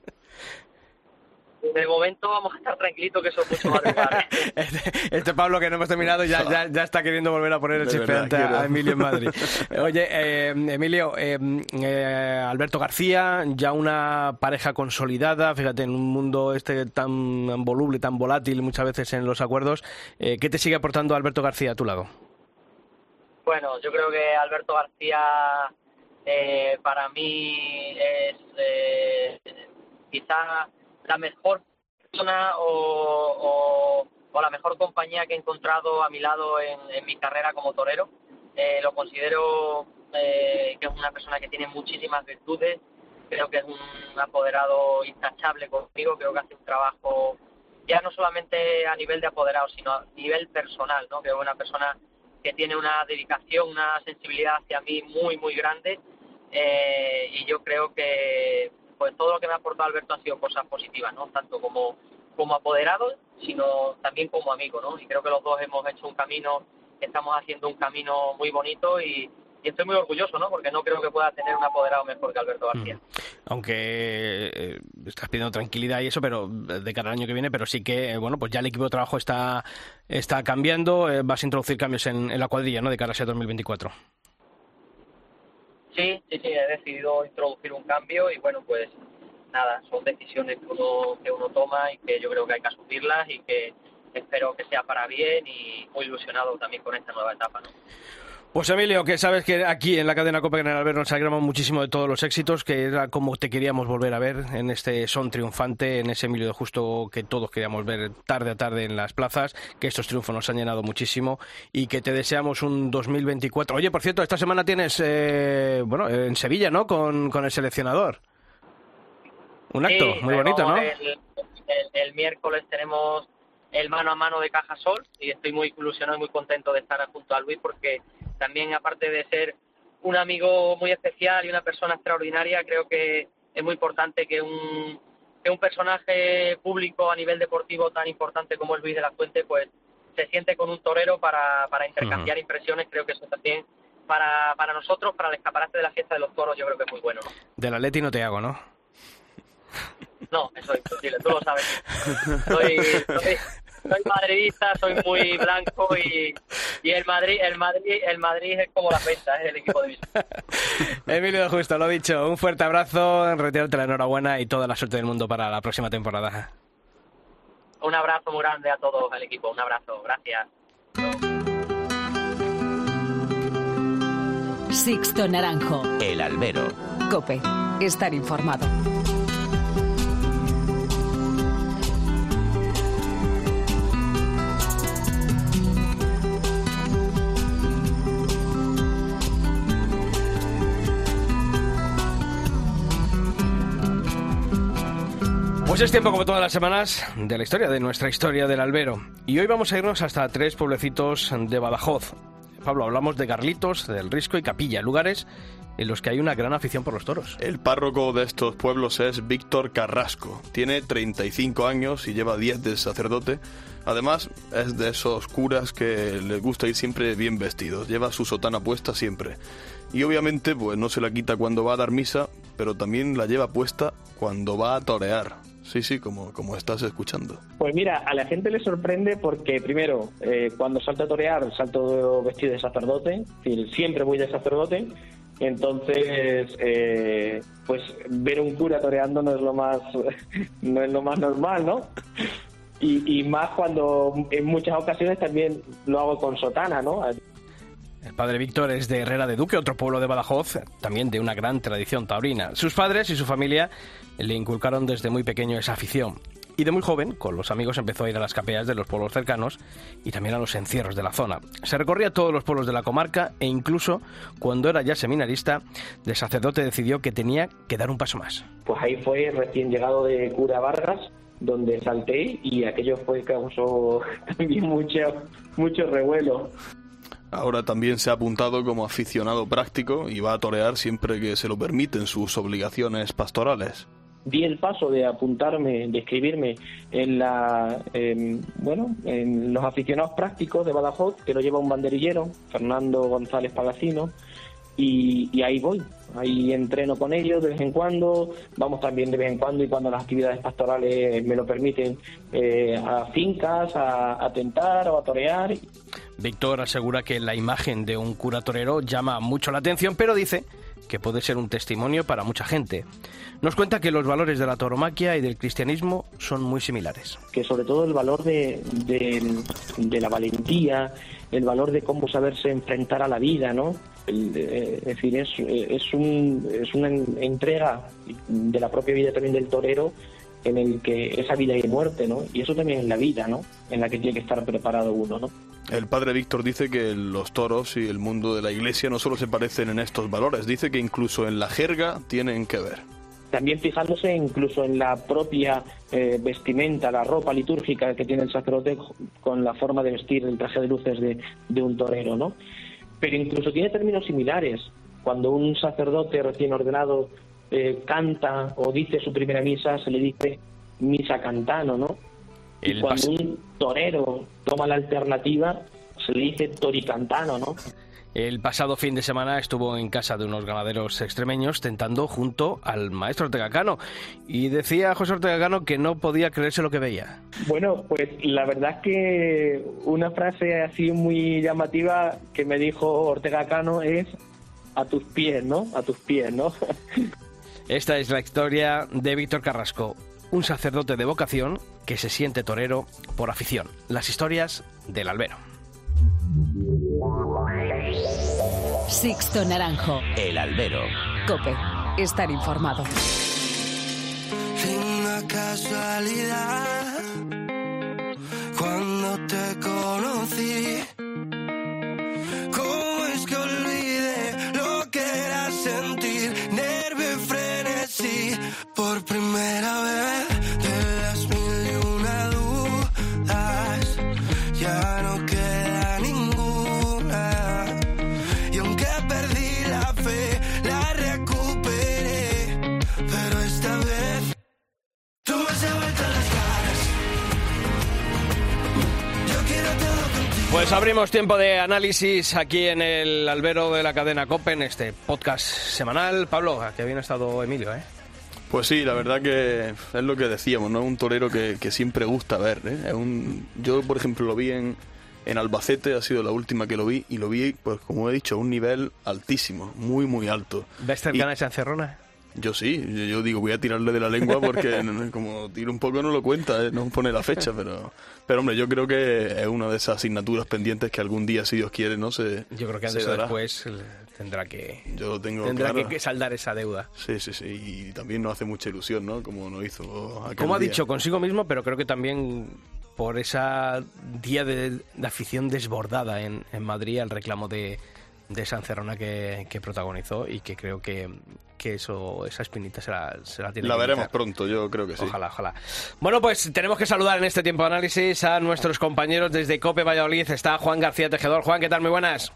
Speaker 6: De momento vamos a estar tranquilitos que son mucho más
Speaker 1: este, este, Pablo que no hemos terminado ya, ya, ya, está queriendo volver a poner el chispeante a, Emilio en Madrid. Oye, eh, Emilio, eh, eh, Alberto García, ya una pareja consolidada, fíjate, en un mundo este tan voluble, tan volátil muchas veces en los acuerdos, ¿qué te sigue aportando Alberto García a tu lado?
Speaker 6: Bueno, yo creo que Alberto García para mí es quizá la mejor persona o, la mejor compañía que he encontrado a mi lado en, mi carrera como torero. Eh, lo considero eh, que es una persona que tiene muchísimas virtudes, creo que es un apoderado intachable conmigo, creo que hace un trabajo ya no solamente a nivel de apoderado, sino a nivel personal, ¿no? que es una persona que tiene una dedicación, una sensibilidad hacia mí muy, muy grande eh, y yo creo que pues todo lo que me ha aportado Alberto ha sido cosas positivas, ¿no? Tanto como, como apoderado, sino también como amigo, ¿no? Y creo que los dos hemos hecho un camino, estamos haciendo un camino muy bonito y, estoy muy orgulloso, ¿no? Porque no creo que pueda tener un apoderado mejor que Alberto García.
Speaker 1: Aunque eh, estás pidiendo tranquilidad y eso, pero de cara al año que viene, pero sí que, eh, bueno, pues ya el equipo de trabajo está, está cambiando, eh, vas a introducir cambios en, en la cuadrilla, ¿no? De cara a ese 2024.
Speaker 6: Sí, sí, sí, he decidido introducir un cambio y bueno, pues nada, son decisiones que uno, que uno toma y que yo creo que hay que asumirlas y que espero que sea para bien y muy ilusionado también con esta nueva etapa, ¿no?
Speaker 1: Pues Emilio, que sabes que aquí en la cadena Copa General Ver nos alegramos muchísimo de todos los éxitos, que era como te queríamos volver a ver en este son triunfante, en ese Emilio de Justo que todos queríamos ver tarde a tarde en las plazas, que estos triunfos nos han llenado muchísimo y que te deseamos un 2024. Oye, por cierto, esta semana tienes, eh, bueno, en Sevilla, ¿no? Con, el seleccionador. Un acto muy bonito, ¿no?
Speaker 6: el miércoles tenemos el mano a mano de Caja Sol y estoy muy ilusionado y muy contento de estar junto a Luis porque también aparte de ser un amigo muy especial y una persona extraordinaria, creo que es muy importante que un, que un personaje público a nivel deportivo tan importante como es Luis de la Fuente, pues se siente con un torero para, para intercambiar impresiones. Creo que eso también para, para nosotros, para el escaparate de la fiesta de los toros, yo creo que es muy bueno.
Speaker 1: De la Leti no te hago, ¿no?
Speaker 6: No, eso es imposible, tú lo sabes. Soy, soy madridista, soy muy blanco y, y, el Madrid, el Madrid, el Madrid es como la venta, es el equipo de visión.
Speaker 1: Emilio Justo, lo dicho, un fuerte abrazo, retirarte la enhorabuena y toda la suerte del mundo para la próxima temporada.
Speaker 6: Un abrazo muy grande a todos el equipo, un abrazo, gracias.
Speaker 3: Sixto Naranjo.
Speaker 4: El albero.
Speaker 3: Cope. Estar informado.
Speaker 1: Pues es tiempo, como todas las semanas, de la historia, de nuestra historia del albero. Y hoy vamos a irnos hasta tres pueblecitos de Badajoz. Pablo, hablamos de Garlitos, del Risco y Capilla, lugares en los que hay una gran afición por los toros.
Speaker 2: El párroco de estos pueblos es Víctor Carrasco. Tiene 35 años y lleva 10 de sacerdote. Además, es de esos curas que les gusta ir siempre bien vestidos. Lleva su sotana puesta siempre. Y obviamente, pues no se la quita cuando va a dar misa, pero también la lleva puesta cuando va a torear. Sí, sí, como, como estás escuchando.
Speaker 7: Pues mira, a la gente le sorprende porque primero, eh, cuando salto a torear, salto vestido de sacerdote, siempre voy de sacerdote, entonces, eh, pues ver un cura toreando no es lo más, no es lo más normal, ¿no? Y, y más cuando en muchas ocasiones también lo hago con sotana, ¿no?
Speaker 1: Padre Víctor es de Herrera de Duque, otro pueblo de Badajoz, también de una gran tradición taurina. Sus padres y su familia le inculcaron desde muy pequeño esa afición. Y de muy joven, con los amigos, empezó a ir a las capeas de los pueblos cercanos y también a los encierros de la zona. Se recorría todos los pueblos de la comarca e incluso, cuando era ya seminarista, de sacerdote decidió que tenía que dar un paso más.
Speaker 7: Pues ahí fue recién llegado de cura Vargas donde salté y aquello fue causó también mucho, mucho revuelo.
Speaker 2: Ahora también se ha apuntado como aficionado práctico y va a torear siempre que se lo permiten sus obligaciones pastorales.
Speaker 7: Di el paso de apuntarme, de escribirme en la, bueno, en los aficionados prácticos de Badajoz, que lo lleva un banderillero, Fernando González Palacino, y, ahí voy, ahí entreno con ellos de vez en cuando, vamos también de vez en cuando y cuando las actividades pastorales me lo permiten, eh, a fincas, a, a tentar o a torear.
Speaker 1: Víctor asegura que la imagen de un cura torero llama mucho la atención, pero dice que puede ser un testimonio para mucha gente. Nos cuenta que los valores de la tauromaquia y del cristianismo son muy similares.
Speaker 7: Que sobre todo el valor de, de, la valentía, el valor de cómo saberse enfrentar a la vida, ¿no? Eh, es decir, es, es, un, es una entrega de la propia vida también del torero en el que esa vida y muerte, ¿no? Y eso también es la vida, ¿no? En la que tiene que estar preparado uno, ¿no?
Speaker 2: El padre Víctor dice que los toros y el mundo de la iglesia no solo se parecen en estos valores, dice que incluso en la jerga tienen que ver.
Speaker 7: También fijándose incluso en la propia eh, vestimenta, la ropa litúrgica que tiene el sacerdote con la forma de vestir el traje de luces de, de un torero, ¿no? Pero incluso tiene términos similares. Cuando un sacerdote recién ordenado eh, canta o dice su primera misa, se le dice misa cantano, ¿no? y cuando un torero toma la alternativa, se le dice toricantano, ¿no?
Speaker 1: El pasado fin de semana estuvo en casa de unos ganaderos extremeños tentando junto al maestro Ortega Cano y decía José Ortega Cano que no podía creerse lo que veía.
Speaker 7: Bueno, pues la verdad es que una frase así muy llamativa que me dijo Ortega Cano es a tus pies, ¿no? A tus pies, ¿no?
Speaker 1: Esta es la historia de Víctor Carrasco, un sacerdote de vocación que se siente torero por afición. Las historias del albero.
Speaker 3: Sixto Naranjo.
Speaker 4: El albero.
Speaker 3: Cope. Estar informado.
Speaker 5: casualidad. Cuando te conocí por primera vez
Speaker 1: abrimos tiempo de análisis aquí en el albero de la cadena Copen, este podcast semanal. Pablo, que bien ha estado Emilio, ¿eh?
Speaker 2: Pues sí, la verdad que es lo que decíamos, ¿no? Es un torero que, siempre gusta ver, ¿eh? Es un, yo, por ejemplo, lo vi en, en Albacete, ha sido la última que lo vi, y lo vi, pues como he dicho, a un nivel altísimo, muy, muy alto.
Speaker 1: ¿Ves cercana esa encerrona?
Speaker 2: Yo sí, yo, digo, voy a tirarle de la lengua porque como tiro un poco no lo cuenta, ¿eh? no pone la fecha, pero pero hombre, yo creo que es una de esas asignaturas pendientes que algún día, si Dios quiere, no se
Speaker 1: Yo creo que antes o después tendrá que
Speaker 2: yo tengo
Speaker 1: tendrá que, saldar esa deuda.
Speaker 2: Sí, sí, sí, y también nos hace mucha ilusión, ¿no? Como nos hizo
Speaker 1: Como ha dicho consigo mismo, pero creo que también por esa día de, afición desbordada en, en Madrid al reclamo de de esa encerrona que, protagonizó y que creo que, que eso esa espinita se la, se la tiene
Speaker 2: la veremos pronto yo creo que sí
Speaker 1: ojalá ojalá bueno pues tenemos que saludar en este tiempo de análisis a nuestros compañeros desde Cope Valladolid está Juan García Tejedor Juan qué tal muy buenas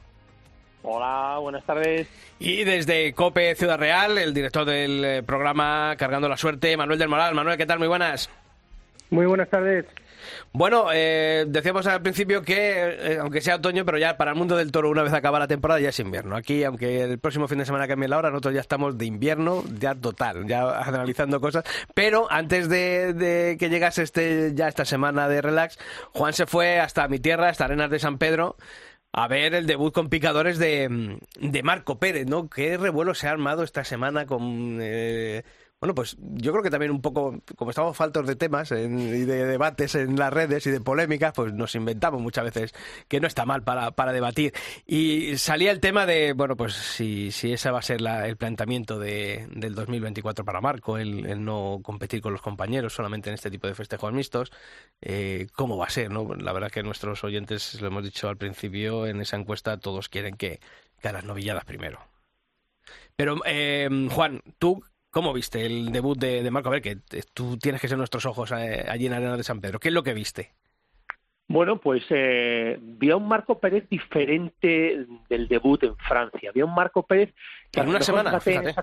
Speaker 8: Hola, buenas tardes.
Speaker 1: Y desde COPE Ciudad Real, el director del eh, programa Cargando la Suerte, Manuel del Moral. Manuel, ¿qué tal? Muy buenas.
Speaker 8: Muy buenas tardes.
Speaker 1: Bueno, eh, decíamos al principio que, eh, aunque sea otoño, pero ya para el mundo del toro, una vez acaba la temporada, ya es invierno. Aquí, aunque el próximo fin de semana cambie la hora, nosotros ya estamos de invierno, ya total, ya analizando cosas. Pero antes de, que llegase este, ya esta semana de relax, Juan se fue hasta mi tierra, hasta Arenas de San Pedro, a ver el debut con picadores de, de Marco Pérez, ¿no? Qué revuelo se ha armado esta semana con... Eh, bueno, pues yo creo que también un poco, como estamos faltos de temas y de debates en las redes y de polémicas, pues nos inventamos muchas veces que no está mal para, para debatir. Y salía el tema de, bueno, pues si, si ese va a ser el planteamiento de, del 2024 para Marco, el, no competir con los compañeros solamente en este tipo de festejos mixtos, eh, ¿cómo va a ser? no La verdad que nuestros oyentes, lo hemos dicho al principio, en esa encuesta todos quieren que, que las novilladas primero. Pero, eh, Juan, tú ¿Cómo viste el debut de, Marco? A ver, que tú tienes que ser nuestros ojos eh, allí en Arena de San Pedro. ¿Qué es lo que viste?
Speaker 8: Bueno, pues eh, vi a un Marco Pérez diferente del debut en Francia. Vi a un Marco Pérez
Speaker 1: que en una semana, fíjate,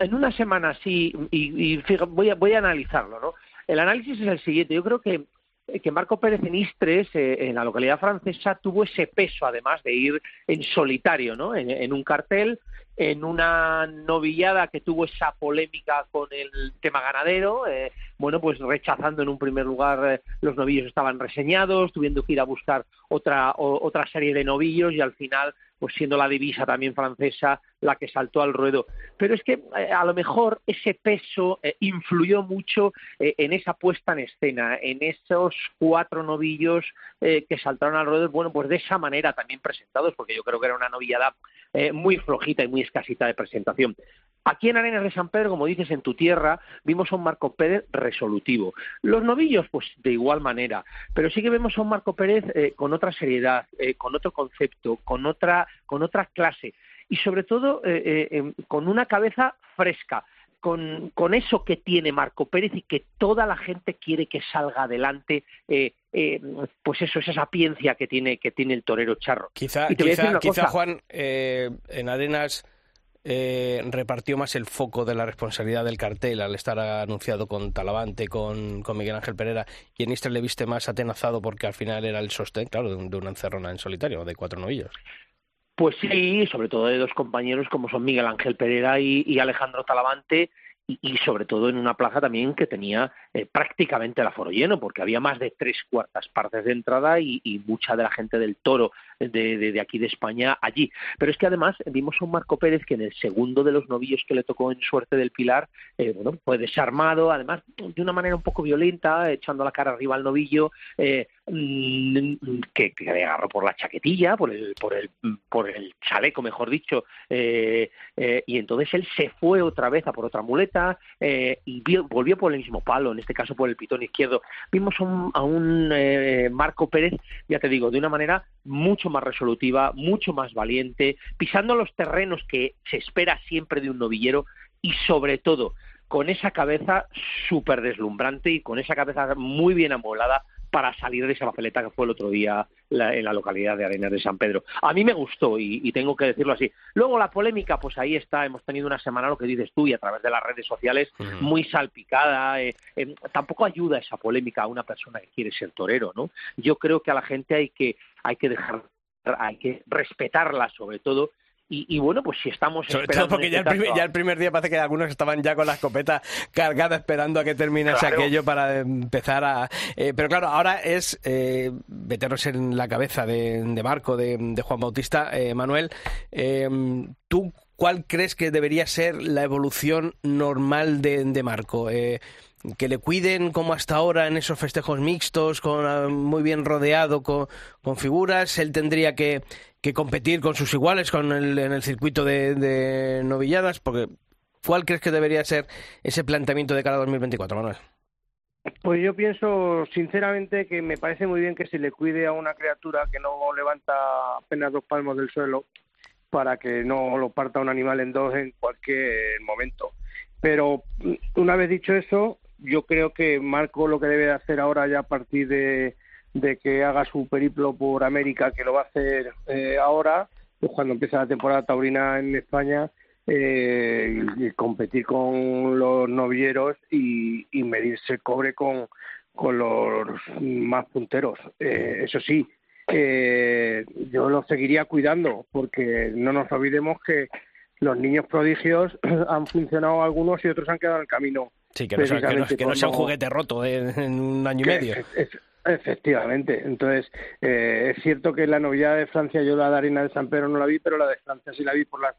Speaker 8: En una semana, sí, y, voy, a, voy a analizarlo, ¿no? El análisis es el siguiente. Yo creo que que Marco Pérez en Istres, eh, en la localidad francesa, tuvo ese peso, además de ir en solitario, ¿no? en un cartel en una novillada que tuvo esa polémica con el tema ganadero, eh, bueno, pues rechazando en un primer lugar eh, los novillos estaban reseñados, tuviendo que ir a buscar otra, otra serie de novillos y al final pues siendo la divisa también francesa la que saltó al ruedo. Pero es que eh, a lo mejor ese peso eh, influyó mucho en esa puesta en escena, en esos cuatro novillos que saltaron al ruedo, bueno, pues de esa manera también presentados, porque yo creo que era una novillada muy flojita y muy escasita de presentación. Aquí en Arenas de San Pedro, como dices, en tu tierra, vimos a un Marco Pérez resolutivo. Los novillos, pues de igual manera, pero sí que vemos a un Marco Pérez con otra seriedad, con otro concepto, con otra, con otra clase y sobre todo eh, eh, con una cabeza fresca. Con, con, eso que tiene Marco Pérez y que toda la gente quiere que salga adelante, eh, pues eso, es esa sapiencia que tiene, que tiene el torero charro.
Speaker 1: Quizá, quizá, Juan, en Arenas repartió más el foco de la responsabilidad del cartel al estar anunciado con Talavante, con, con Miguel Ángel Pereira, y en Istres le viste más atenazado porque al final era el sostén, claro, de, de una encerrona en solitario, de cuatro novillos.
Speaker 8: Pues sí, sobre todo de dos compañeros como son Miguel Ángel Pereira y, Alejandro Talavante, y, sobre todo en una plaza también que tenía eh, prácticamente el aforo lleno, porque había más de tres cuartas partes de entrada y, mucha de la gente del toro de, aquí de España allí. Pero es que además vimos a un Marco Pérez que en el segundo de los novillos que le tocó en suerte del Pilar, eh, bueno, fue desarmado, además de una manera un poco violenta, echando la cara arriba al novillo, eh, mm, que, le agarró por la chaquetilla, por el, por el, por el chaleco, mejor dicho, eh, y entonces él se fue otra vez a por otra muleta y volvió por el mismo palo, en este caso por el pitón izquierdo. Vimos a un Marco Pérez, ya te digo, de una manera mucho más resolutiva, mucho más valiente, pisando los terrenos que se espera siempre de un novillero y sobre todo con esa cabeza súper deslumbrante y con esa cabeza muy bien amueblada para salir de esa papeleta que fue el otro día en la localidad de Arenas de San Pedro. A mí me gustó y, tengo que decirlo así. Luego la polémica, pues ahí está, hemos tenido una semana, lo que dices tú, y a través de las redes sociales, muy salpicada. Eh, eh, tampoco ayuda esa polémica a una persona que quiere ser torero, ¿no? Yo creo que a la gente hay que, hay que dejar hay que respetarla sobre todo y, bueno, pues si estamos
Speaker 1: Sobre todo porque ya, el primer, día parece que algunos estaban ya con la escopeta cargada esperando a que terminase aquello para empezar a... Eh, pero claro, ahora es eh, meternos en la cabeza de, Marco, de, Juan Bautista. Eh, Manuel, ¿tú cuál crees que debería ser la evolución normal de, de Marco? Que le cuiden como hasta ahora en esos festejos mixtos, con ah, muy bien rodeado con, figuras. Él tendría que, competir con sus iguales con el, en el circuito de, novilladas, porque ¿cuál crees que debería ser ese planteamiento de cara a 2024, Manuel?
Speaker 4: Pues yo pienso sinceramente que me parece muy bien que se le cuide a una criatura que no levanta apenas dos palmos del suelo para que no lo parta un animal en dos en cualquier momento. Pero una vez dicho eso, yo creo que Marco lo que debe hacer ahora ya a partir de, que haga su periplo por América, que lo va a hacer eh, ahora, pues cuando empieza la temporada taurina en España, eh, y competir con los novilleros y, medirse el cobre con, los más punteros. Eh, eso sí, yo lo seguiría cuidando, porque no nos olvidemos que los niños prodigios han funcionado algunos y otros han quedado en el camino
Speaker 1: Sí, que no, sea, que no, sea un juguete roto en, un año y medio.
Speaker 4: efectivamente. Entonces, eh, es cierto que la novedad de Francia, yo la de Arena de San Pedro no la vi, pero la de Francia sí la vi por la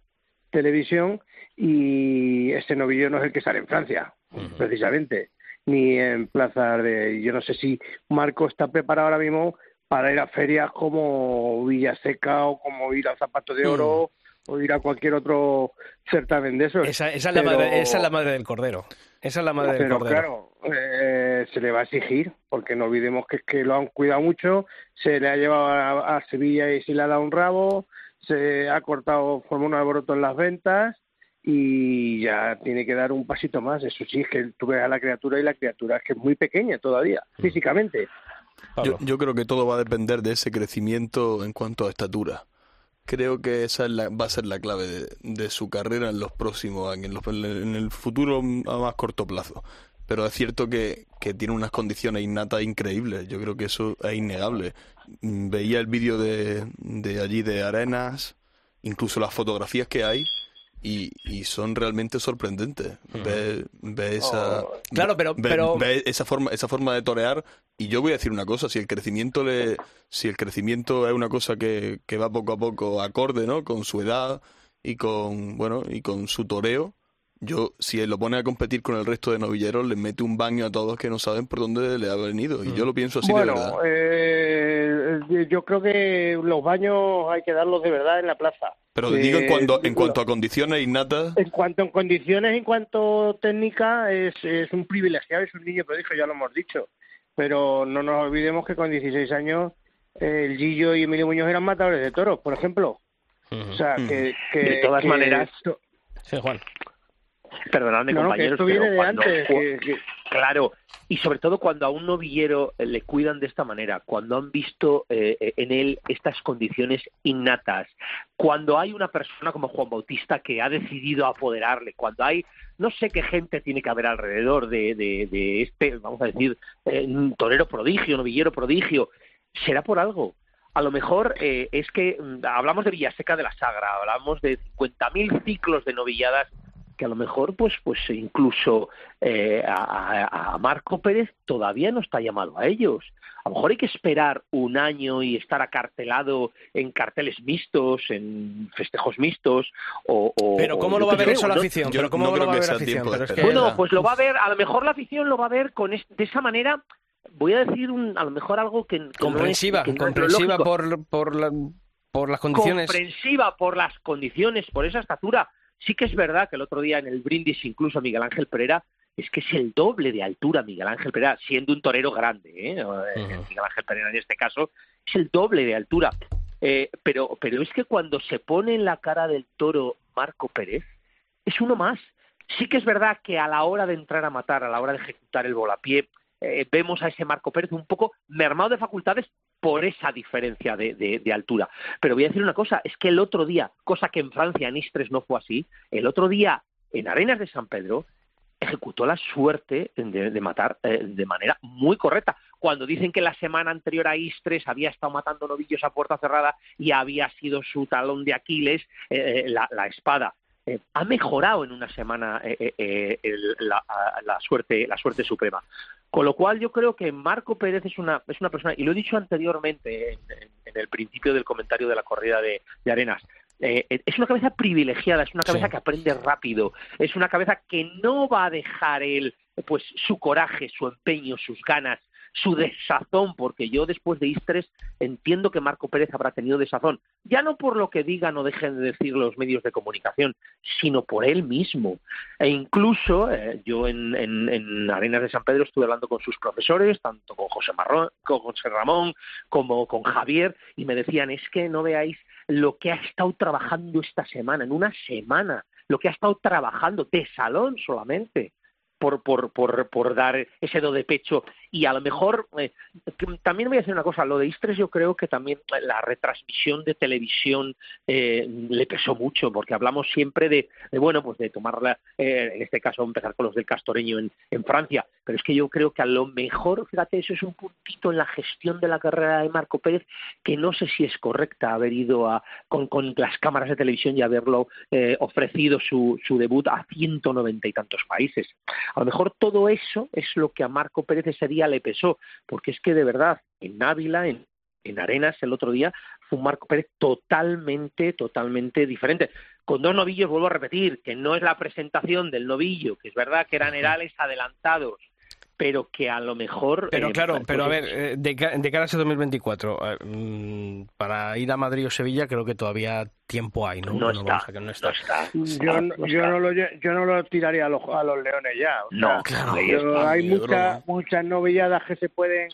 Speaker 4: televisión y ese novillo no es el que sale en Francia, precisamente, ni en plazas de... Yo no sé si Marco está preparado ahora mismo para ir a ferias como Villaseca o como ir al Zapato de Oro mm. o ir a cualquier otro certamen de esos.
Speaker 1: Esa, esa, es, la madre, esa es la madre del cordero. Esa es la madre
Speaker 4: Pero
Speaker 1: del
Speaker 4: claro, eh, se le va a exigir, porque no olvidemos que es que lo han cuidado mucho, se le ha llevado a, Sevilla y se le ha dado un rabo, se ha cortado, formó un alboroto en las ventas y ya tiene que dar un pasito más. Eso sí, es que tú ves a la criatura y la criatura es que es muy pequeña todavía,
Speaker 1: Mm.
Speaker 4: físicamente.
Speaker 2: Yo, yo creo que todo va a depender de ese crecimiento en cuanto a estatura. Creo que esa es la- va a ser la clave de, su carrera en los próximos años, en, los- en el futuro a más corto plazo. Pero es cierto que, que tiene unas condiciones innatas increíbles. Yo creo que eso es innegable. Veía el vídeo de, de allí de Arenas, incluso las fotografías que hay, y, y son realmente sorprendentes. Ve, ve esa,
Speaker 1: Oh, Claro, pero-
Speaker 2: ve-
Speaker 1: pero-
Speaker 2: ve esa forma, esa forma de torear. Y yo voy a decir una cosa: si el crecimiento le, si el crecimiento es una cosa que, que va poco a poco acorde, ¿no? Con su edad y con, bueno, y con su toreo. Yo, si él lo pone a competir con el resto de novilleros, le mete un baño a todos que no saben por dónde le ha venido. Y yo lo pienso así
Speaker 4: bueno,
Speaker 2: de verdad.
Speaker 4: eh, yo creo que los baños hay que darlos de verdad en la plaza.
Speaker 2: Pero digo en
Speaker 4: Eh,
Speaker 2: cuanto, en cuanto a condiciones innatas,
Speaker 4: En cuanto a condiciones, en cuanto a técnica, es, es un privilegiado, es un niño prodigio, ya lo hemos dicho. Pero no nos olvidemos que con 16 años el Gillo y Emilio Muñoz eran matadores de toros, por ejemplo. O sea, que... que-
Speaker 8: De todas
Speaker 4: que
Speaker 8: maneras,
Speaker 4: esto-
Speaker 1: Sí, Juan.
Speaker 8: Perdonadme,
Speaker 4: no, que
Speaker 8: compañeros,
Speaker 4: esto viene
Speaker 8: pero
Speaker 4: de
Speaker 8: cuando
Speaker 4: antes. que-
Speaker 8: Claro, y sobre todo cuando a un novillero eh, le cuidan de esta manera, cuando han visto eh, eh, en él estas condiciones innatas, cuando hay una persona como Juan Bautista que ha decidido apoderarle, cuando hay no sé qué gente tiene que haber alrededor de, de- de este, vamos a decir, eh, torero prodigio, novillero prodigio, será por algo. A lo mejor eh, es que mm, hablamos de Villaseca de la Sagra, hablamos de 50.000 ciclos de novilladas que a lo mejor pues pues incluso eh, a, Marco Pérez todavía no está llamado a ellos. A lo mejor hay que esperar un año y estar acartelado en carteles mixtos, en festejos mixtos o, o-
Speaker 1: Pero ¿cómo lo va a ver eso la afición?
Speaker 2: Yo.
Speaker 8: Bueno, pues lo va a ver, a lo mejor la afición lo va a ver con es- de esa manera, voy a decir un, a lo mejor algo que, que no es-
Speaker 1: comprensiva,
Speaker 8: que no
Speaker 1: comprensiva por, por, la- por las condiciones.
Speaker 8: comprensiva por las condiciones, por esa estatura. Sí que es verdad que el otro día en el brindis incluso Miguel Ángel Pereira es que es el doble de altura Miguel Ángel Pereira, siendo un torero grande, ¿eh? Eh. Miguel Ángel Pereira en este caso es el doble de altura. Eh, pero, pero es que cuando se pone en la cara del toro Marco Pérez, es uno más. Sí que es verdad que a la hora de entrar a matar, a la hora de ejecutar el volapié, eh, vemos a ese Marco Pérez un poco mermado de facultades por esa diferencia de, de- altura. Pero voy a decir una cosa, es que el otro día, cosa que en Francia, en Istres no fue así, el otro día en Arenas de San Pedro ejecutó la suerte de, matar eh, de manera muy correcta. Cuando dicen que la semana anterior a Istres había estado matando novillos a puerta cerrada y había sido su talón de Aquiles eh, eh, la espada. Eh, ha mejorado en una semana eh, eh, eh, el- la, la suerte la suerte suprema. Con lo cual yo creo que Marco Pérez es una, es una persona, y lo he dicho anteriormente en, en- en el principio del comentario de la corrida de, de Arenas, es una cabeza privilegiada, es una cabeza
Speaker 1: Sí.
Speaker 8: que aprende rápido, es una cabeza que no va a dejar él pues su coraje, su empeño, sus ganas, su desazón, porque yo después de Istres entiendo que Marco Pérez habrá tenido desazón, ya no por lo que digan o dejen de decir los medios de comunicación, sino por él mismo. E incluso eh, yo en, en- en Arenas de San Pedro estuve hablando con sus profesores, tanto con José, Marrón, José Ramón como con Javier, y me decían, es que no veáis lo que ha estado trabajando esta semana, en una semana, lo que ha estado trabajando de salón solamente. Por, por, por, por dar ese do de pecho y a lo mejor eh, también voy a decir una cosa lo de Istres yo creo que también la retransmisión de televisión eh, le pesó mucho porque hablamos siempre de, bueno pues de tomarla eh, en este caso empezar con los del Castoreño en, Francia pero es que yo creo que a lo mejor fíjate eso es un puntito en la gestión de la carrera de Marco Pérez que no sé si es correcta haber ido a, con, con las cámaras de televisión y haberlo eh, ofrecido su, su debut a 190 y tantos países. A lo mejor todo eso es lo que a Marco Pérez ese día le pesó, porque es que de verdad, en Ávila, en, en Arenas, el otro día, fue un Marco Pérez totalmente, totalmente diferente. Con dos novillos, vuelvo a repetir, que no es la presentación del novillo, que es verdad que eran herales adelantados, pero que a lo mejor...
Speaker 1: Pero
Speaker 8: eh,
Speaker 1: claro,
Speaker 8: pues
Speaker 1: pero a ver, eh, de, de cara a ese 2024, eh, mm, para ir a Madrid o Sevilla creo que todavía tiempo hay, ¿no?
Speaker 8: Está,
Speaker 1: a que no está.
Speaker 8: no está,
Speaker 4: Yo, no-
Speaker 8: no
Speaker 4: yo, no lo, yo no lo tiraría a los, a los leones ya. o sea,
Speaker 8: No,
Speaker 1: claro.
Speaker 8: está.
Speaker 4: hay muchas muchas novilladas que se pueden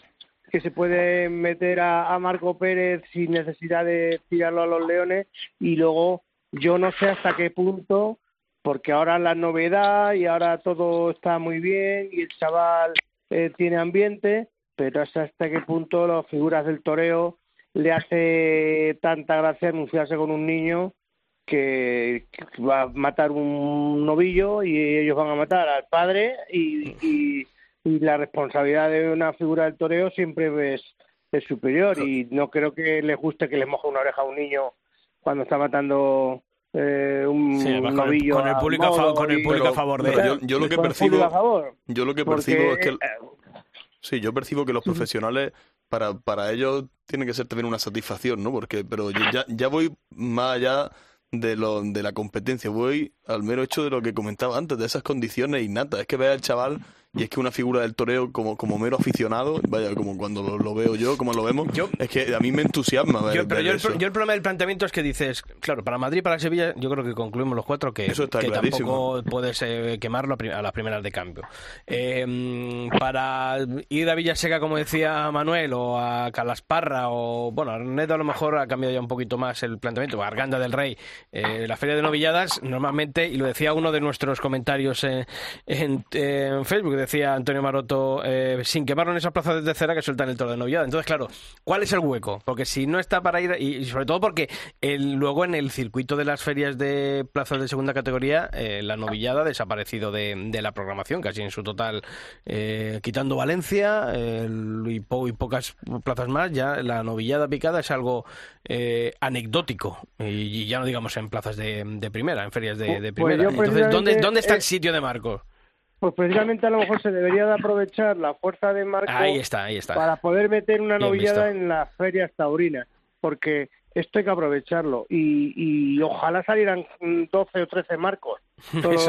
Speaker 4: que se pueden meter a, a Marco Pérez sin necesidad de tirarlo a los leones y luego yo no sé hasta qué punto porque ahora la novedad y ahora todo está muy bien y el chaval eh, tiene ambiente, pero hasta qué punto las figuras del toreo le hace tanta gracia anunciarse con un niño que va a matar un novillo y ellos van a matar al padre y, y, la responsabilidad de una figura del toreo siempre es, es superior y no creo que les guste que le moje una oreja a un niño cuando está matando eh, un novillo
Speaker 1: con, el, público, a, con el público a favor de
Speaker 2: yo, yo, lo que percibo yo lo que percibo es que eh, sí yo percibo que los profesionales para para ellos tiene que ser también una satisfacción no porque pero yo ya ya voy más allá de, lo, de la competencia, voy al mero hecho de lo que comentaba antes, de esas condiciones innatas. Es que ve al chaval y es que una figura del toreo como, como mero aficionado, vaya, como cuando lo, veo yo, como lo vemos, es que a mí me entusiasma.
Speaker 1: yo, pero yo el, problema del planteamiento es que dices, claro, para Madrid, para Sevilla, yo creo que concluimos los cuatro que, que tampoco puedes quemarlo a las primeras de cambio. Em, para ir a Villaseca, como decía Manuel, o a Calasparra, o bueno, Arnedo a lo mejor ha cambiado ya un poquito más el planteamiento, o Arganda del Rey, eh, la Feria de Novilladas, normalmente, y lo decía uno de nuestros comentarios en, en, en Facebook, decía Antonio Maroto, eh, sin quemarlo en esas plazas de tercera que sueltan el toro de novillada. Entonces, claro, ¿cuál es el hueco? Porque si no está para ir, y, sobre todo porque el, luego en el circuito de las ferias de plazas de segunda categoría, eh, la novillada ha desaparecido de, la programación, casi en su total, eh, quitando Valencia y, pocas plazas más, ya la novillada picada es algo anecdótico, y, ya no digamos en plazas de, primera, en ferias de, pues primera. Entonces, ¿dónde, ¿dónde está el sitio de Marcos?
Speaker 4: Pues precisamente a lo mejor se debería de aprovechar la fuerza de Marco para poder meter una novillada en las ferias taurinas, porque esto hay que aprovecharlo. Y, ojalá salieran 12 o 13 marcos todas,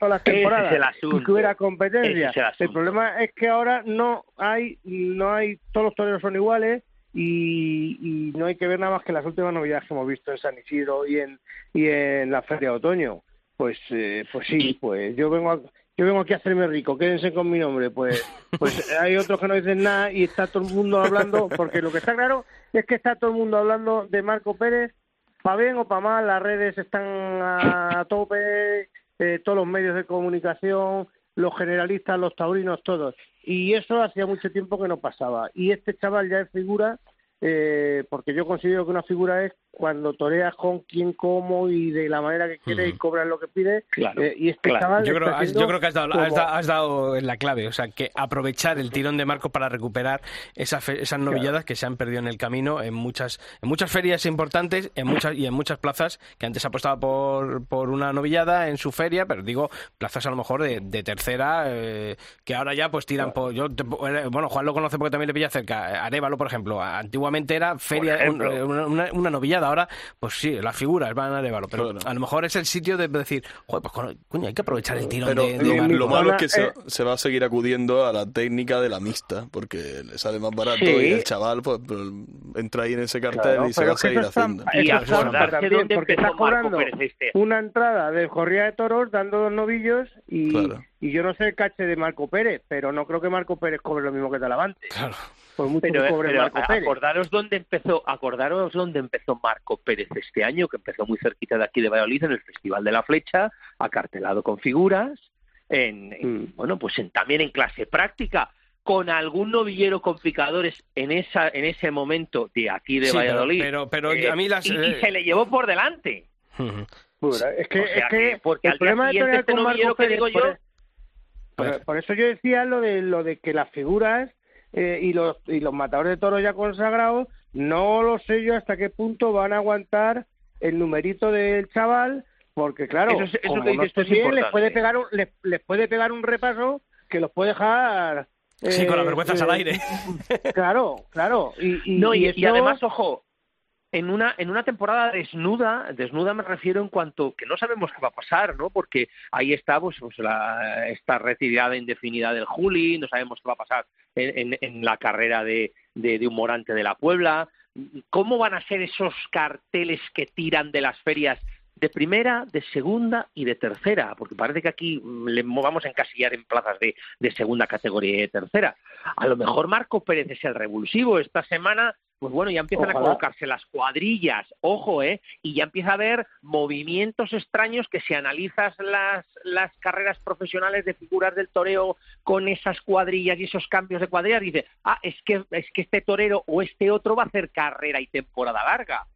Speaker 4: las, temporadas y que hubiera competencia. el, problema es que ahora no hay, no hay, todos los toreros son iguales y, no hay que ver nada más que las últimas novedades que hemos visto en San Isidro y en, y en la feria de otoño. Pues, eh, pues sí, pues yo vengo a, yo vengo aquí a hacerme rico, quédense con mi nombre. Pues, pues hay otros que no dicen nada y está todo el mundo hablando, porque lo que está claro es que está todo el mundo hablando de Marco Pérez, para bien o para mal, las redes están a tope, eh, todos los medios de comunicación, los generalistas, los taurinos, todos. Y eso hacía mucho tiempo que no pasaba. Y este chaval ya es figura, eh, porque yo considero que una figura es cuando toreas con quien, como y de la manera que quiere y cobras lo que pide. Eh, y este chaval
Speaker 1: yo, creo, yo creo que has dado, has, dado, en la clave, o sea, que aprovechar el tirón de Marco para recuperar esas, esas novilladas que se han perdido en el camino en muchas en muchas ferias importantes en muchas y en muchas plazas que antes apostaba por, por una novillada en su feria, pero digo, plazas a lo mejor de, tercera eh, que ahora ya pues tiran por... Yo eh, bueno, Juan lo conoce porque también le pilla cerca. Arévalo, por ejemplo, antiguamente era feria, una, una novillada ahora, pues sí, las figuras van a elevarlo, pero a lo mejor es el sitio de decir, pues coño, hay que aprovechar el tirón de,
Speaker 2: Lo, malo es que se, va a seguir acudiendo a la técnica de la mixta, porque le sale más barato y el chaval pues, pues, entra ahí en ese cartel y se va a seguir haciendo.
Speaker 4: y porque está cobrando este. una entrada del Corría de Toros dando dos novillos y, y yo no sé el caché de Marco Pérez, pero no creo que Marco Pérez cobre lo mismo que Talavante.
Speaker 8: Claro pero, acordaros dónde empezó, acordaros dónde empezó Marco Pérez este año, que empezó muy cerquita de aquí de Valladolid en el Festival de la Flecha, acartelado con figuras, en, mm. bueno, pues también en clase práctica, con algún novillero con picadores en esa, en ese momento de aquí de Valladolid.
Speaker 1: Pero, pero, a mí las,
Speaker 8: y, eh, se le llevó por delante.
Speaker 4: es que, es que, porque el problema de este novillero que digo yo. por, eso yo decía lo de lo de que las figuras eh, y, los, y los matadores de toros ya consagrados, no lo sé yo hasta qué punto van a aguantar el numerito del chaval, porque claro, como no bien, les puede, pegar un, les, puede pegar un repaso que los puede dejar...
Speaker 1: sí, con las vergüenzas al aire.
Speaker 4: Claro, claro. Y,
Speaker 8: no, y, además, ojo, en una, en una temporada desnuda, desnuda me refiero en cuanto que no sabemos qué va a pasar, ¿no? Porque ahí está pues, pues la, esta retirada indefinida del Juli, no sabemos qué va a pasar en, en, la carrera de, de, un Morante de la Puebla. ¿Cómo van a ser esos carteles que tiran de las ferias de primera, de segunda y de tercera, porque parece que aquí le vamos a encasillar en plazas de, de, segunda categoría y de tercera. A lo mejor Marco Pérez es el revulsivo. Esta semana pues bueno, ya empiezan a colocarse las cuadrillas, ojo, ¿eh? Y ya empieza a haber movimientos extraños que si analizas las, las carreras profesionales de figuras del toreo con esas cuadrillas y esos cambios de cuadrillas, dice, ah, es que, es que este torero o este otro va a hacer carrera y temporada larga.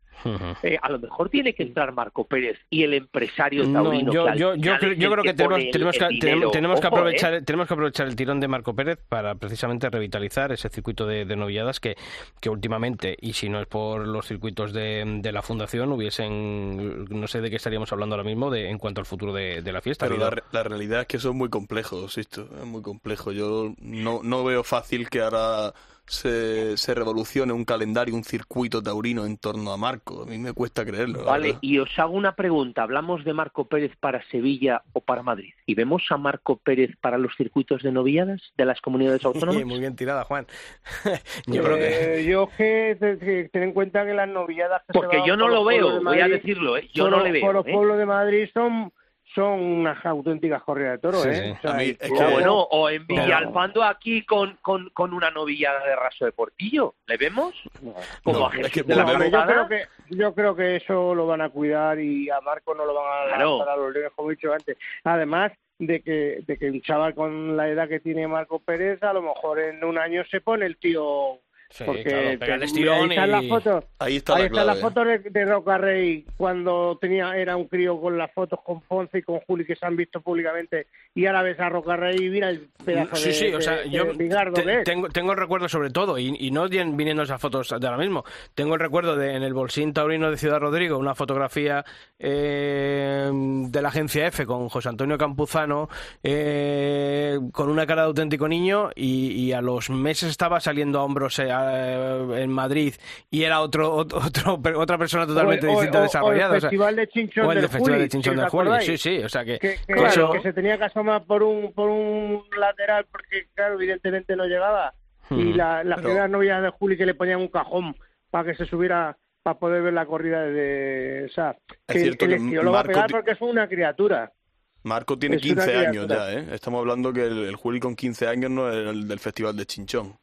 Speaker 8: Eh, a lo mejor tiene que entrar Marco Pérez y el empresario taurino.
Speaker 1: yo, yo, creo, que, tenemos, que, aprovechar, ¿eh? tenemos que aprovechar el tirón de Marco Pérez para precisamente revitalizar ese circuito de, novilladas que, que últimamente, y si no es por los circuitos de, la fundación, hubiesen, no sé de qué estaríamos hablando ahora mismo de, en cuanto al futuro de, la fiesta.
Speaker 2: Pero la, realidad es que eso es muy complejo, esto es muy complejo. Yo no, no veo fácil que ahora se, se revolucione un calendario, un circuito taurino en torno a Marco. A mí me cuesta creerlo.
Speaker 8: Vale, y os hago una pregunta. ¿Hablamos de Marco Pérez para Sevilla o para Madrid? ¿Y vemos a Marco Pérez para los circuitos de noviadas de las comunidades autónomas?
Speaker 1: Muy bien tirada, Juan.
Speaker 4: yo creo que... Yo que ten en cuenta que las noviadas...
Speaker 8: Porque yo no lo veo, voy a decirlo, ¿eh? yo no le veo.
Speaker 4: Por los ¿eh? pueblos de Madrid son son unas auténticas corridas de toros, ¿eh?
Speaker 8: bueno, o en Villalpando aquí con, con, con, una novillada de raso de portillo, ¿le vemos? Como a
Speaker 4: es que, yo, creo que, yo creo que eso lo van a cuidar y a Marco no lo van a dar a los leones, como he dicho antes. Además de que, de que un chaval con la edad que tiene Marco Pérez, a lo mejor en un año se pone el tío porque
Speaker 1: claro, ahí
Speaker 4: están las fotos,
Speaker 2: ahí está ahí
Speaker 4: están las fotos de, Roca Rey cuando tenía era un crío con las fotos con Ponce y con Juli que se han visto públicamente y ahora ves a Roca Rey y mira el pedazo
Speaker 1: sí,
Speaker 4: de,
Speaker 1: sí, o sea, yo
Speaker 4: tengo,
Speaker 1: tengo el recuerdo sobre todo y, y, no viniendo esas fotos de ahora mismo. Tengo el recuerdo de en el bolsín taurino de Ciudad Rodrigo una fotografía eh, de la agencia F con José Antonio Campuzano eh, con una cara de auténtico niño y, y a los meses estaba saliendo a hombros eh, en Madrid y era otro, otro otra persona totalmente distinta desarrollada.
Speaker 4: O el Festival de Chinchón
Speaker 1: o el
Speaker 4: del
Speaker 1: Festival de Chinchón del Juli, sí, sí, o sea que...
Speaker 4: Que, que, se tenía que asomar por un, por un lateral porque, claro, evidentemente no llegaba. Y la, las Pero... primeras novias de Juli que le ponían un cajón para que se subiera para poder ver la corrida de... O sea, que, es cierto que, que lo va a pegar porque es una criatura.
Speaker 2: Marco tiene 15 años ya, ¿eh? Estamos hablando que el, el Juli con 15 años no es el del Festival de Chinchón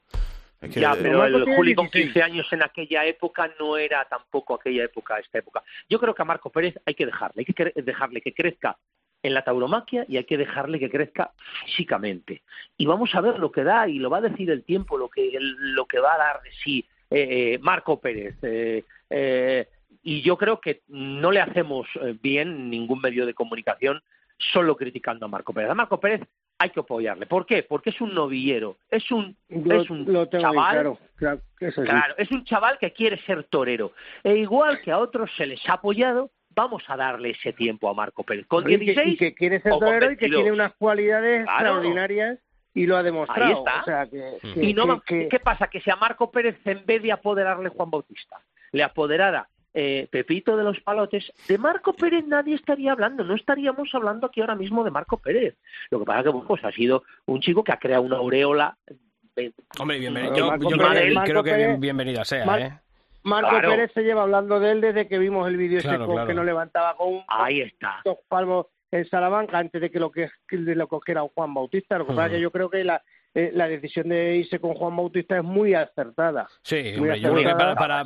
Speaker 8: ya, pero el Juli con 15 años en aquella época no era tampoco aquella época, esta época. Yo creo que a Marco Pérez hay que dejarle, hay que dejarle que crezca en la tauromaquia y hay que dejarle que crezca físicamente. Y vamos a ver lo que da y lo va a decir el tiempo, lo que, lo que va a dar de sí eh, eh, Marco Pérez. Eh, y yo creo que no le hacemos bien ningún medio de comunicación solo criticando a Marco Pérez. A Marco Pérez hay que apoyarle. ¿Por qué? Porque es un novillero, es un, es un chaval,
Speaker 4: claro,
Speaker 8: es un chaval que quiere ser torero. E igual que a otros se les ha apoyado, vamos a darle ese tiempo a Marco Pérez. Con 16
Speaker 4: y que, quiere ser torero y que tiene unas cualidades extraordinarias y lo ha demostrado. y
Speaker 8: no, ¿qué pasa? Que si a Marco Pérez, en vez de apoderarle Juan Bautista, le apoderara eh, Pepito de los Palotes, de Marco Pérez nadie estaría hablando, no estaríamos hablando aquí ahora mismo de Marco Pérez. Lo que pasa es que pues, ha sido un chico que ha creado una aureola.
Speaker 1: Hombre, bienvenido. Yo, creo, que bienvenida sea, ¿eh?
Speaker 4: Marco Pérez se lleva hablando de él desde que vimos el vídeo ese que no levantaba con
Speaker 8: Ahí está.
Speaker 4: dos palmos en Salamanca antes de que lo que, de lo que era Juan Bautista. Lo que pasa es que yo creo que la, eh, la decisión de irse con Juan Bautista es muy acertada.
Speaker 1: Sí, yo creo que para,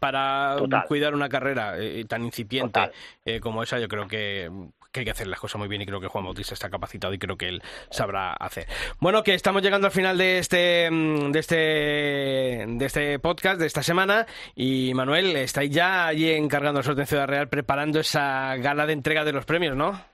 Speaker 1: para, cuidar una carrera eh, tan incipiente eh, como esa, yo creo que, hay que hacer las cosas muy bien y creo que Juan Bautista está capacitado y creo que él sabrá hacer. Bueno, que estamos llegando al final de este mm, de este de este podcast de esta semana y Manuel, estáis ya allí encargando el sorteo en Ciudad Real preparando esa gala de entrega de los premios, ¿no?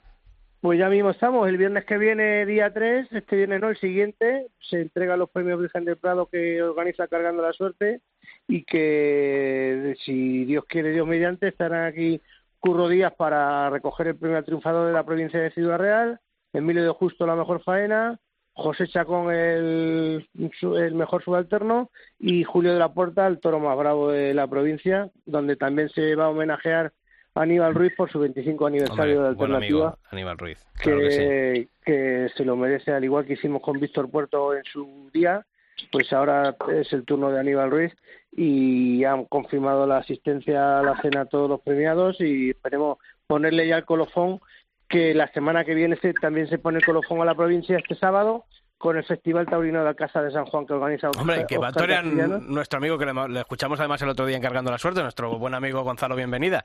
Speaker 4: Pues ya mismo estamos, el viernes que viene, día 3, este viernes no, el siguiente, se entregan los premios Virgen del Prado que organiza Cargando la Suerte y que, si Dios quiere, Dios mediante, estarán aquí Curro Díaz para recoger el premio al triunfador de la provincia de Ciudad Real, Emilio de Justo la mejor faena, José Chacón el, el mejor subalterno y Julio de la Puerta el toro más bravo de la provincia, donde también se va a homenajear Aníbal Ruiz por su 25 aniversario de Alternativa.
Speaker 1: Aníbal Ruiz.
Speaker 4: que, que, se lo merece, al igual que hicimos con Víctor Puerto en su día, pues ahora es el turno de Aníbal Ruiz y han confirmado la asistencia a la cena a todos los premiados y esperemos ponerle ya el colofón que la semana que viene se, también se pone el colofón a la provincia este sábado con el Festival Taurino de la Casa de San Juan que organiza
Speaker 1: Hombre, que va a torear nuestro amigo que le, escuchamos además el otro día encargando la suerte, nuestro buen amigo Gonzalo Bienvenida.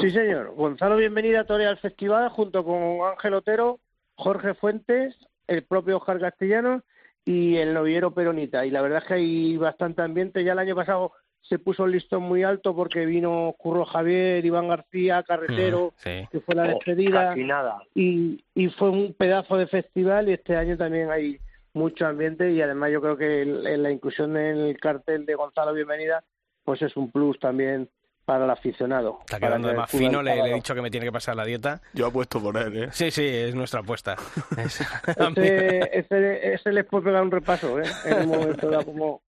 Speaker 4: Sí, señor. Gonzalo Bienvenida torea al festival junto con Ángel Otero, Jorge Fuentes, el propio Oscar Castellano y el noviero Peronita. Y la verdad es que hay bastante ambiente. Ya el año pasado se puso el listón muy alto porque vino Curro Javier, Iván García, Carretero, mm, que fue la oh, despedida. Y, y fue un pedazo de festival y este año también hay mucho ambiente y además yo creo que la inclusión en el cartel de Gonzalo Bienvenida pues es un plus también para el aficionado.
Speaker 1: Está quedando de más fino, le, he dicho que me tiene que pasar la dieta.
Speaker 2: Yo apuesto por él, ¿eh?
Speaker 1: Sí, sí, es nuestra apuesta.
Speaker 4: ese, ese, ese, les puede pegar un repaso, ¿eh? En un momento como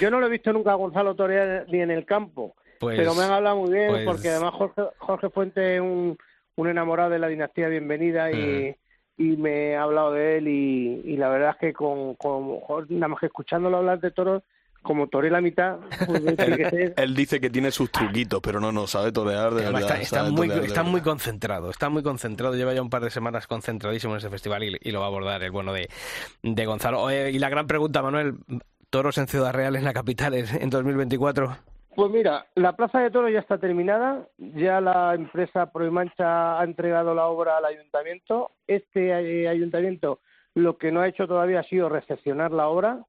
Speaker 4: yo no lo he visto nunca a Gonzalo torear ni en el campo, pues, pero me han hablado muy bien pues porque además Jorge, Jorge Fuente es un, un enamorado de la dinastía Bienvenida y, mm. y me ha hablado de él y, la verdad es que con, con nada más que escuchándolo hablar de toros como toré la mitad. Pues,
Speaker 2: él, dice que tiene sus truquitos, pero no, no sabe torear de verdad.
Speaker 1: Está, muy, está muy concentrado, está muy concentrado. Lleva ya un par de semanas concentradísimo en ese festival y, lo va a abordar el bueno de, de Gonzalo. y la gran pregunta, Manuel, toros en Ciudad Real, en la capital, en 2024?
Speaker 4: Pues mira, la plaza de toros ya está terminada, ya la empresa Proimancha ha entregado la obra al ayuntamiento. Este eh, ayuntamiento lo que no ha hecho todavía ha sido recepcionar la obra,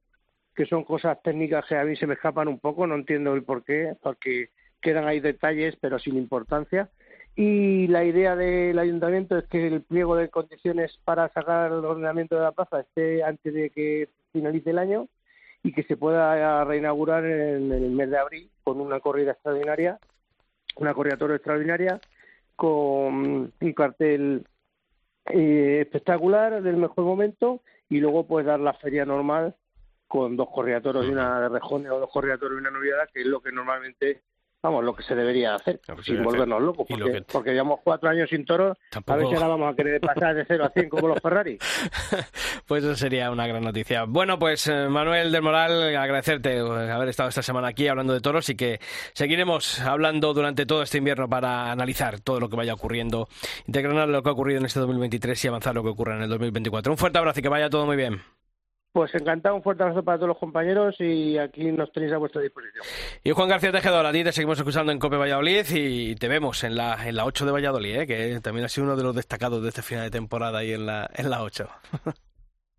Speaker 4: que son cosas técnicas que a mí se me escapan un poco, no entiendo el por qué, porque quedan ahí detalles, pero sin importancia. Y la idea del ayuntamiento es que el pliego de condiciones para sacar el ordenamiento de la plaza esté antes de que finalice el año y que se pueda reinaugurar en el mes de abril con una corrida extraordinaria, una corrida extraordinaria, con un cartel eh, espectacular del mejor momento y luego pues dar la feria normal con dos corriatoros y una de rejones o dos corriatoros y una noviada, que es lo que normalmente vamos, lo que se debería hacer, sin volvernos locos, porque, llevamos cuatro años sin toros, a ver si ahora vamos a querer pasar de 0 a 100 como los Ferrari.
Speaker 1: pues eso sería una gran noticia. Bueno, pues eh, Manuel del Moral, agradecerte eh, haber estado esta semana aquí hablando de toros y que seguiremos hablando durante todo este invierno para analizar todo lo que vaya ocurriendo, integrar lo que ha ocurrido en este 2023 y avanzar lo que ocurra en el 2024. Un fuerte abrazo y que vaya todo muy bien.
Speaker 4: Pues encantado, un fuerte abrazo para todos los compañeros y aquí nos tenéis a vuestra disposición.
Speaker 1: Y Juan García Tejedor, a ti te seguimos escuchando en Cope Valladolid y te vemos en la, en la 8 de Valladolid, ¿eh? que también ha sido uno de los destacados de este final de temporada ahí en la, en la 8.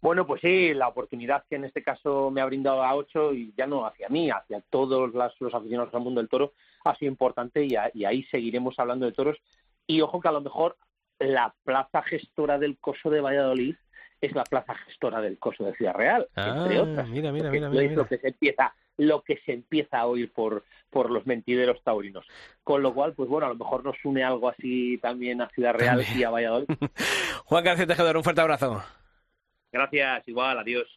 Speaker 8: Bueno, pues sí, la oportunidad que en este caso me ha brindado a 8 y ya no hacia mí, hacia todos los aficionados al mundo del toro, ha sido importante y, y ahí seguiremos hablando de toros. Y ojo que a lo mejor la plaza gestora del Coso de Valladolid es la plaza gestora del coso de Ciudad Real, entre ah, otras.
Speaker 1: Mira, mira, mira,
Speaker 8: Lo que se empieza, lo que se empieza a oír por, por los mentideros taurinos. Con lo cual, pues bueno, a lo mejor nos une algo así también a Ciudad Real y a Valladolid.
Speaker 1: Juan García Tejedor, un fuerte abrazo.
Speaker 8: Gracias, igual, adiós.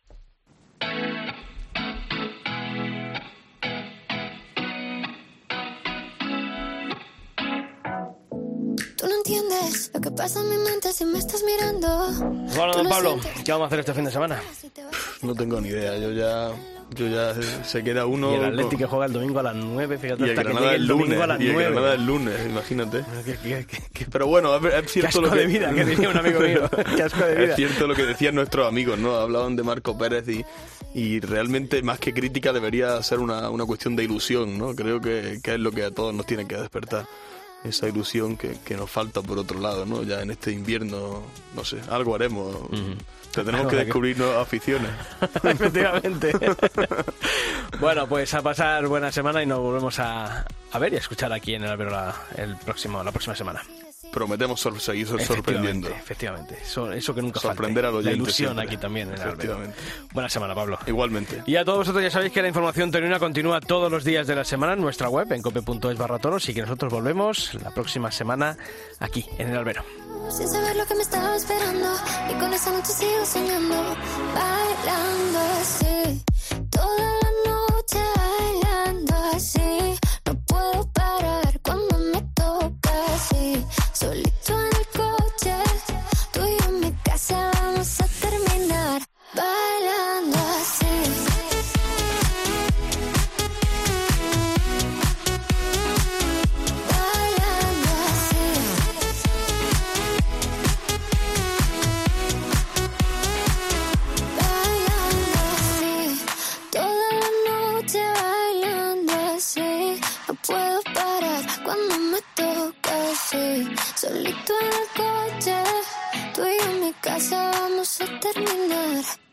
Speaker 1: Entiendes lo que pasa en mi mente si me estás mirando. Bueno, don Pablo, ¿qué vamos a hacer este fin de semana?
Speaker 2: No tengo ni idea, yo ya yo ya se queda uno.
Speaker 1: Y el Atlético que juega el domingo a las 9, fíjate.
Speaker 2: Y el Granada el lunes. A las y el Granada el lunes, imagínate. Pero bueno, es cierto
Speaker 1: lo
Speaker 2: que.
Speaker 1: de vida, que decía un amigo mío. Qué asco de vida.
Speaker 2: Es cierto lo que decían nuestros amigos, ¿no? Hablaban de Marco Pérez y, y realmente más que crítica debería ser una, una cuestión de ilusión, ¿no? Creo que, que es lo que a todos nos tiene que despertar esa ilusión que, que, nos falta por otro lado, ¿no? Ya en este invierno, no sé, algo haremos. Tenemos que descubrir nuevas aficiones.
Speaker 1: Efectivamente. bueno, pues a pasar buena semana y nos volvemos a, a ver y a escuchar aquí en el Albero la, el próximo, la próxima semana
Speaker 2: prometemos seguir sorprendiendo.
Speaker 1: Efectivamente, eso, eso que nunca
Speaker 2: Sorprender
Speaker 1: falte.
Speaker 2: a La
Speaker 1: ilusión aquí también. En efectivamente. Buena semana, Pablo.
Speaker 2: Igualmente.
Speaker 1: Y a todos vosotros ya sabéis que la información termina continúa todos los días de la semana en nuestra web, en cope.es barra toros, y que nosotros volvemos la próxima semana aquí, en el albero. Sin saber lo que me estaba esperando, y con esa noche sigo soñando, bailando así, toda la noche bailando así, no puedo parar cuando me toca así, solito en el coche. Tú y yo en mi casa vamos a terminar bailando así. Bailando así.
Speaker 9: Bailando así. Toda la noche bailando así. No puedo parar cuando me solito en el coche, tú y yo en mi casa vamos a terminar.